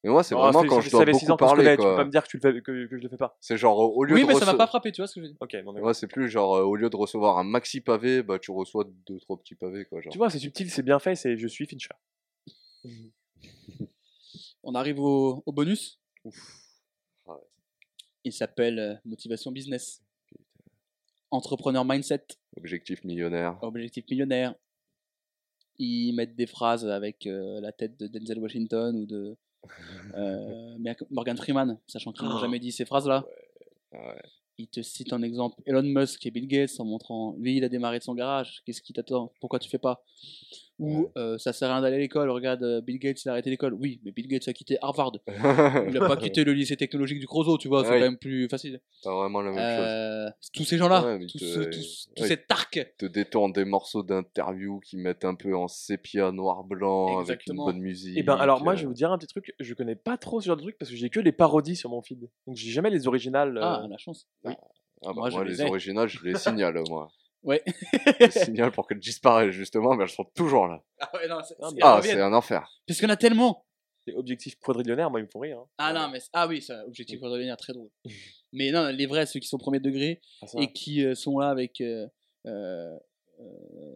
Mais moi, c'est Oh, vraiment quand je dois beaucoup parler, Tu peux pas me dire que, tu le fais, que, que je le fais pas. C'est genre, au lieu Oui, de mais ça m'a pas frappé, tu vois ce que je veux dire. Ok, d'accord. Ouais, c'est plus genre, euh, au lieu de recevoir un maxi pavé, bah, tu reçois deux, trois petits pavés, quoi. Genre. Tu vois, c'est subtil, c'est bien fait, c'est je suis Fincher. On arrive au, au bonus. Ah ouais. Il s'appelle euh, Motivation Business. Entrepreneur Mindset. Objectif millionnaire. Objectif millionnaire. Ils mettent des phrases avec euh, la tête de Denzel Washington ou de euh, Morgan Freeman, sachant qu'ils n'ont Oh. jamais dit ces phrases-là. Ouais. Ils te citent en exemple Elon Musk et Bill Gates en montrant lui il a démarré de son garage, qu'est-ce qui t'attend? Pourquoi tu fais pas? Ou Ouais. euh, ça sert à rien d'aller à l'école, regarde euh, Bill Gates il a arrêté l'école. Oui, mais Bill Gates a quitté Harvard. Il a pas quitté le lycée technologique du Creusot, tu vois, c'est Ouais. quand même plus facile. Pas vraiment la même chose. Euh, tous ces gens-là, Ouais, tous, te- ce- tous, tous ouais. ces tarques. Te détourne des morceaux d'interview qui mettent un peu en sépia noir-blanc avec une bonne musique. Et ben alors moi euh, je vais vous dire un petit truc, je connais pas trop ce genre de truc parce que j'ai que les parodies sur mon feed. Donc j'ai jamais les originales. euh, Ah, la chance. Ah, bah, moi, moi, je les les ai. originales, je les signale, moi. Ouais. Des signale pour qu'elles disparaissent justement, mais elles sont toujours là. Ah ouais, non, c'est- Ah, c'est- Ah, c'est un enfer. Parce en a tellement. Les objectifs quadrillionnaires, moi, ils me font rire. hein. Ah non, mais ah oui, ça, objectif quadrillionnaire, très drôle. mais non, les vrais, ceux qui sont premier degré Ah, et qui euh, sont là avec. euh, euh,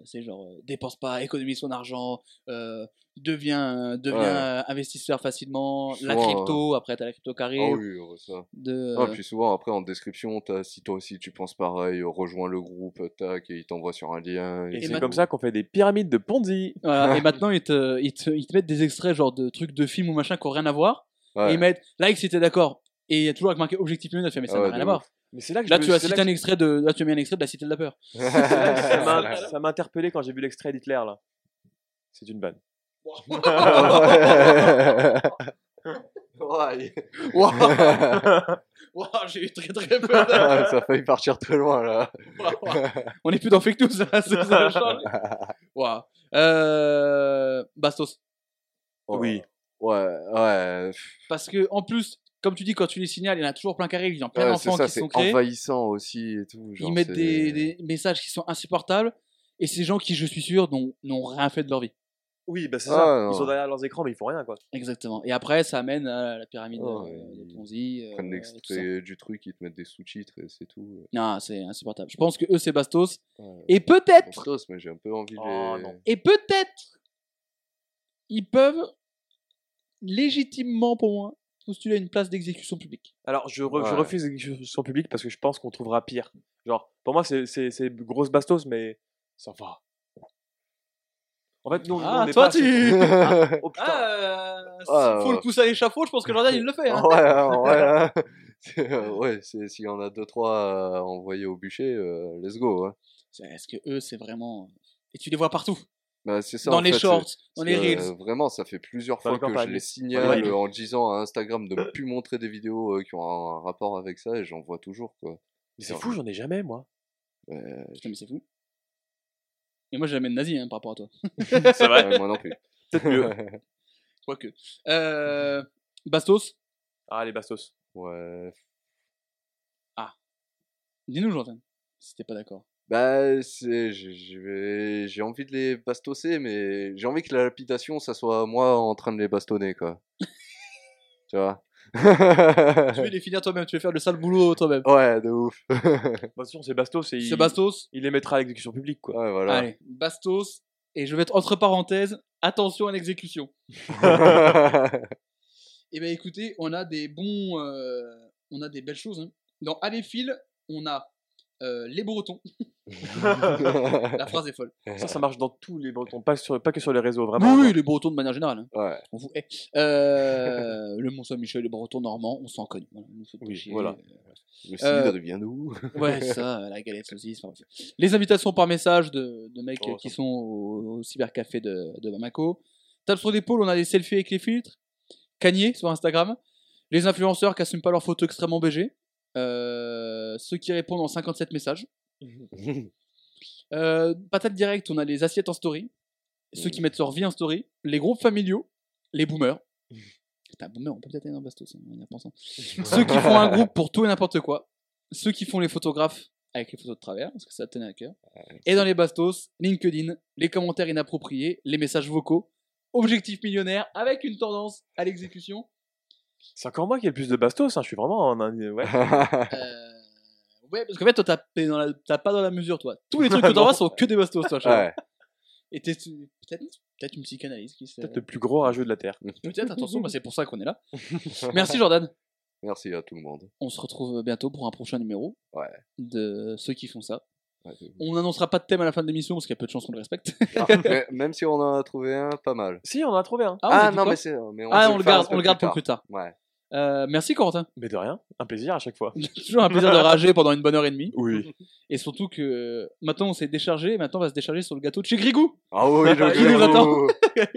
c'est genre, euh, dépense pas, économise son argent, euh, devient, devient Ouais. euh, investisseur facilement, la crypto, après t'as la crypto carré. Ah oui, ouais, ça. de, Ah, puis souvent, après, en description, t'as si toi aussi tu penses pareil, euh, rejoins le groupe, tac, et il t'envoie sur un lien. Et, Et c'est comme ça qu'on fait des pyramides de Ponzi. Voilà, et maintenant ils te, ils, te, ils te mettent des extraits genre de trucs de films ou machin qui ont rien à voir, Ouais. et ils mettent like si t'es d'accord. Et il y a toujours avec marqué objectif fais mais ça Ah n'a ouais, rien à voir. Mais c'est là que Là je me- tu as c'est cité là un que- extrait de, là tu as mis un extrait de la cité de la peur. ça m'a- interpellé quand j'ai vu l'extrait d'Hitler là. C'est une vanne. Waouh, j'ai eu très très peur. Ah, ça a failli partir très loin là. Waouh. On est plus dans fake news, ça, ça, ça a changé. Waouh. Euh, Bastos. Oui. Ouais, ouais. Parce que en plus, comme tu dis, quand tu les signales, il y en a toujours plein carré, il y a plein Ouais, d'enfants ça, qui c'est sont créés. envahissant aussi et tout. genre, Ils mettent des, des messages qui sont insupportables. Et ces gens qui, je suis sûr, n'ont rien fait de leur vie. Oui, bah c'est Ah, ça. non. Ils sont derrière leurs écrans, mais ils font rien quoi. Exactement. Et après, ça amène à la pyramide Oh, euh, ils de Ponzi. Ils euh, prennent ça. l'extrait du truc, ils te mettent des sous-titres et c'est tout. Non, c'est insupportable. Je pense que eux, c'est Bastos. Ouais. Et peut-être, Bastos, mais j'ai un peu envie de Oh, les... non. et peut-être, ils peuvent légitimement, pour moi, postuler à une place d'exécution publique. Alors, je, re- je Ouais. refuse l'exécution publique parce que je pense qu'on trouvera pire. Genre, pour moi, c'est- c'est c'est grosse bastos, mais ça va. En fait, nous, nous, Ah, on est toi, pas tu- Ah, oh, putain. Ah, Ah, faut le pousser à l'échafaud, je pense que Jordan, il le fait. Hein. ouais, ouais, euh, ouais, c'est- s'il y en a deux trois à envoyer au bûcher, euh, let's go. Hein. Est-ce que eux, c'est vraiment. Et tu les vois partout? Bah, c'est ça, dans en les fait, c'est- shorts, dans les Euh, reels. vraiment, ça fait plusieurs Dans fois que je les signale en disant à Instagram de ne plus montrer des vidéos euh, qui ont un, un rapport avec ça et j'en vois toujours quoi. Mais c'est fou, j'en ai jamais, moi. Ouais, Putain, mais c'est fou. Et moi, j'ai jamais de nazi hein, par rapport à toi. C'est vrai ouais, moi non plus. Peut-être mieux. Quoique. Euh, Bastos, Ah, les bastos. ouais. dis-nous, Jordan, si t'es pas d'accord. Bah, c'est, j'ai- je vais- j'ai envie de les bastosser, mais j'ai envie que la lapidation, ça soit moi en train de les bastonner, quoi. tu vois? Tu veux les finir toi-même, tu veux faire le sale boulot toi-même. Ouais, de ouf. Bah, de toute façon, c'est bastos et C'est il, Bastos. il les mettra à l'exécution publique, quoi. Ouais, voilà. Allez, Bastos. Et je vais être entre parenthèses, attention à l'exécution. Eh bien, écoutez, on a des bons. euh, on a des belles choses. hein. Dans Aléphile, on a euh, les Bretons. La phrase est folle. Ça, ça marche dans tous les bretons, pas, sur, pas que sur les réseaux, vraiment. oui, genre. les Bretons de manière générale. hein. ouais. On vous hait. Euh, le Mont-Saint-Michel, les Bretons normands, on s'en connaît. Voilà, nous Oui, voilà. Le cidre Euh, vient d'où Ouais, ça, la galette saucisse. enfin. Les invitations par message de, de mecs Oh, qui ça. sont au, au cybercafé de, de Bamako. Tape sur l'épaule, on a des selfies avec les filtres. Kanye sur Instagram. Les influenceurs qui assument pas leurs photos extrêmement BG. Euh, ceux qui répondent en 57 messages. Euh, patate direct, on a les assiettes en story. Ceux qui mettent leur vie en story. Les groupes familiaux. Les boomers. Putain, boomer, on peut peut-être aller dans Bastos hein, en y repensant. Ceux qui font un groupe pour tout et n'importe quoi. Ceux qui font les photographes avec les photos de travers, parce que ça tenait à cœur. Et dans les bastos, LinkedIn, les commentaires inappropriés, les messages vocaux, objectif millionnaire avec une tendance à l'exécution. C'est encore moi qui ai le plus de bastos, hein. je suis vraiment en. Ouais. Euh, Ouais, parce qu'en fait, toi, t'as pas dans la- t'as pas dans la mesure, toi. Tous les trucs que t'envoies sont que des bastos, toi. Charles. ouais. Et t'es peut-être peut-être une psychanalyse qui se. Peut-être le plus gros rageux de la Terre. Peut-être, attention, bah, c'est pour ça qu'on est là. Merci Jordan. Merci à tout le monde. On se retrouve bientôt pour un prochain numéro Ouais. de ceux qui font ça. Ouais. On n'annoncera pas de thème à la fin de l'émission parce qu'il y a peu de chances qu'on le respecte. Mais même si on en a trouvé un, pas mal. Si, on en a trouvé un. on Ah, a dit non, quoi mais c'est. Mais on, Ah, peut on le faire un garde, peu on le garde pour plus tard. Ouais. Euh, merci Corentin. Mais de rien, un plaisir à chaque fois. Toujours un plaisir de rager pendant une bonne heure et demie. Oui. Et surtout que maintenant on s'est déchargé, et maintenant on va se décharger sur le gâteau de chez Grigou. Ah oui, le Il nous gâteau.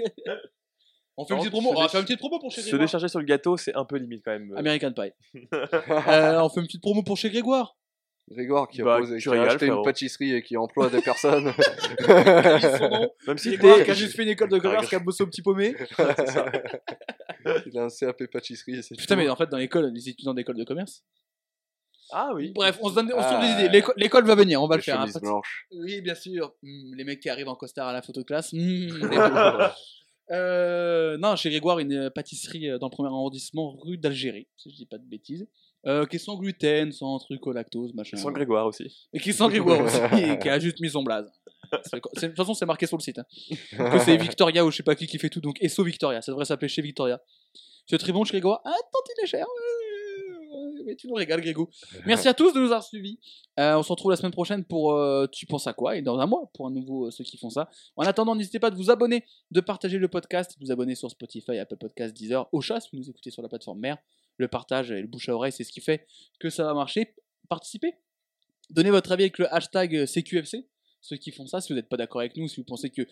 On fait une petite promo, se on va faire une petite promo pour chez Se Grégoire. décharger sur le gâteau, c'est un peu limite quand même. American Pie. Euh, on fait une petite promo pour chez Grégoire. Grégoire qui a, Bah, posé, tu qui a régales, acheté une pâtisserie et qui emploie des personnes. Même si Grégoire t'es. qui a juste fait une école de commerce, qui a bossé au petit paumé. Il a un CAP pâtisserie et Putain, tout. mais en fait, dans l'école, les étudiants d'école de commerce, Ah oui. Bref, on se donne, on se donne des Ah, idées. L'éco- L'école va venir, on va Les le faire. hein, pas de-. Oui, bien sûr. Hmm, les mecs qui arrivent en costard à la photo de classe. hmm, les. Euh, non, chez Grégoire, une euh, pâtisserie euh, dans le premier arrondissement, rue d'Algérie, si je dis pas de bêtises. Euh, qui est sans gluten, sans truc au lactose, machin. Sans Grégoire aussi. Et qui est sans Grégoire aussi, et qui a juste mis son blaze. De toute façon, c'est marqué sur le site. hein. Que c'est Victoria ou je sais pas qui qui fait tout, donc Esso Victoria. Ça devrait s'appeler chez Victoria. C'est très bon chez Grégoire. Ah, tant il est cher. Mais tu nous régales, Grégou. Merci à tous de nous avoir suivis. Euh, on se retrouve la semaine prochaine pour euh, Tu penses à quoi? Et dans un mois pour un nouveau euh, Ceux qui font ça. En attendant, n'hésitez pas de vous abonner, de partager le podcast, vous abonner sur Spotify, Apple Podcast, Deezer, Ocha, si vous nous écoutez sur la plateforme mère. Le partage et le bouche à oreille, c'est ce qui fait que ça va marcher. Participez. Donnez votre avis avec le hashtag CQFC. Ceux qui font ça, si vous n'êtes pas d'accord avec nous, si vous pensez que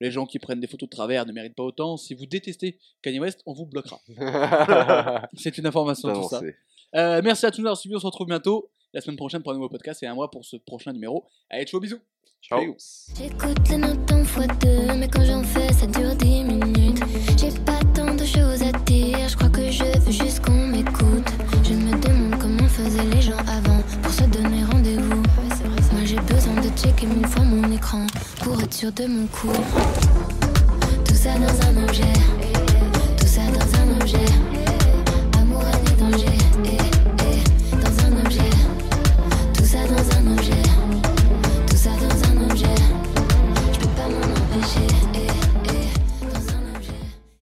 les gens qui prennent des photos de travers ne méritent pas autant, si vous détestez Kanye West, on vous bloquera. C'est une information tout ça. Euh, merci à tous d'avoir suivi, on se retrouve bientôt la semaine prochaine pour un nouveau podcast et un mois pour ce prochain numéro. Allez, ciao, bisous. Ciao. J'écoute les notes en fois deux, mais quand j'en fais, ça dure 10 minutes. J'ai pas tant checker mille fois mon écran pour être sûr de mon coup. Tout ça dans un objet, tout ça dans un objet.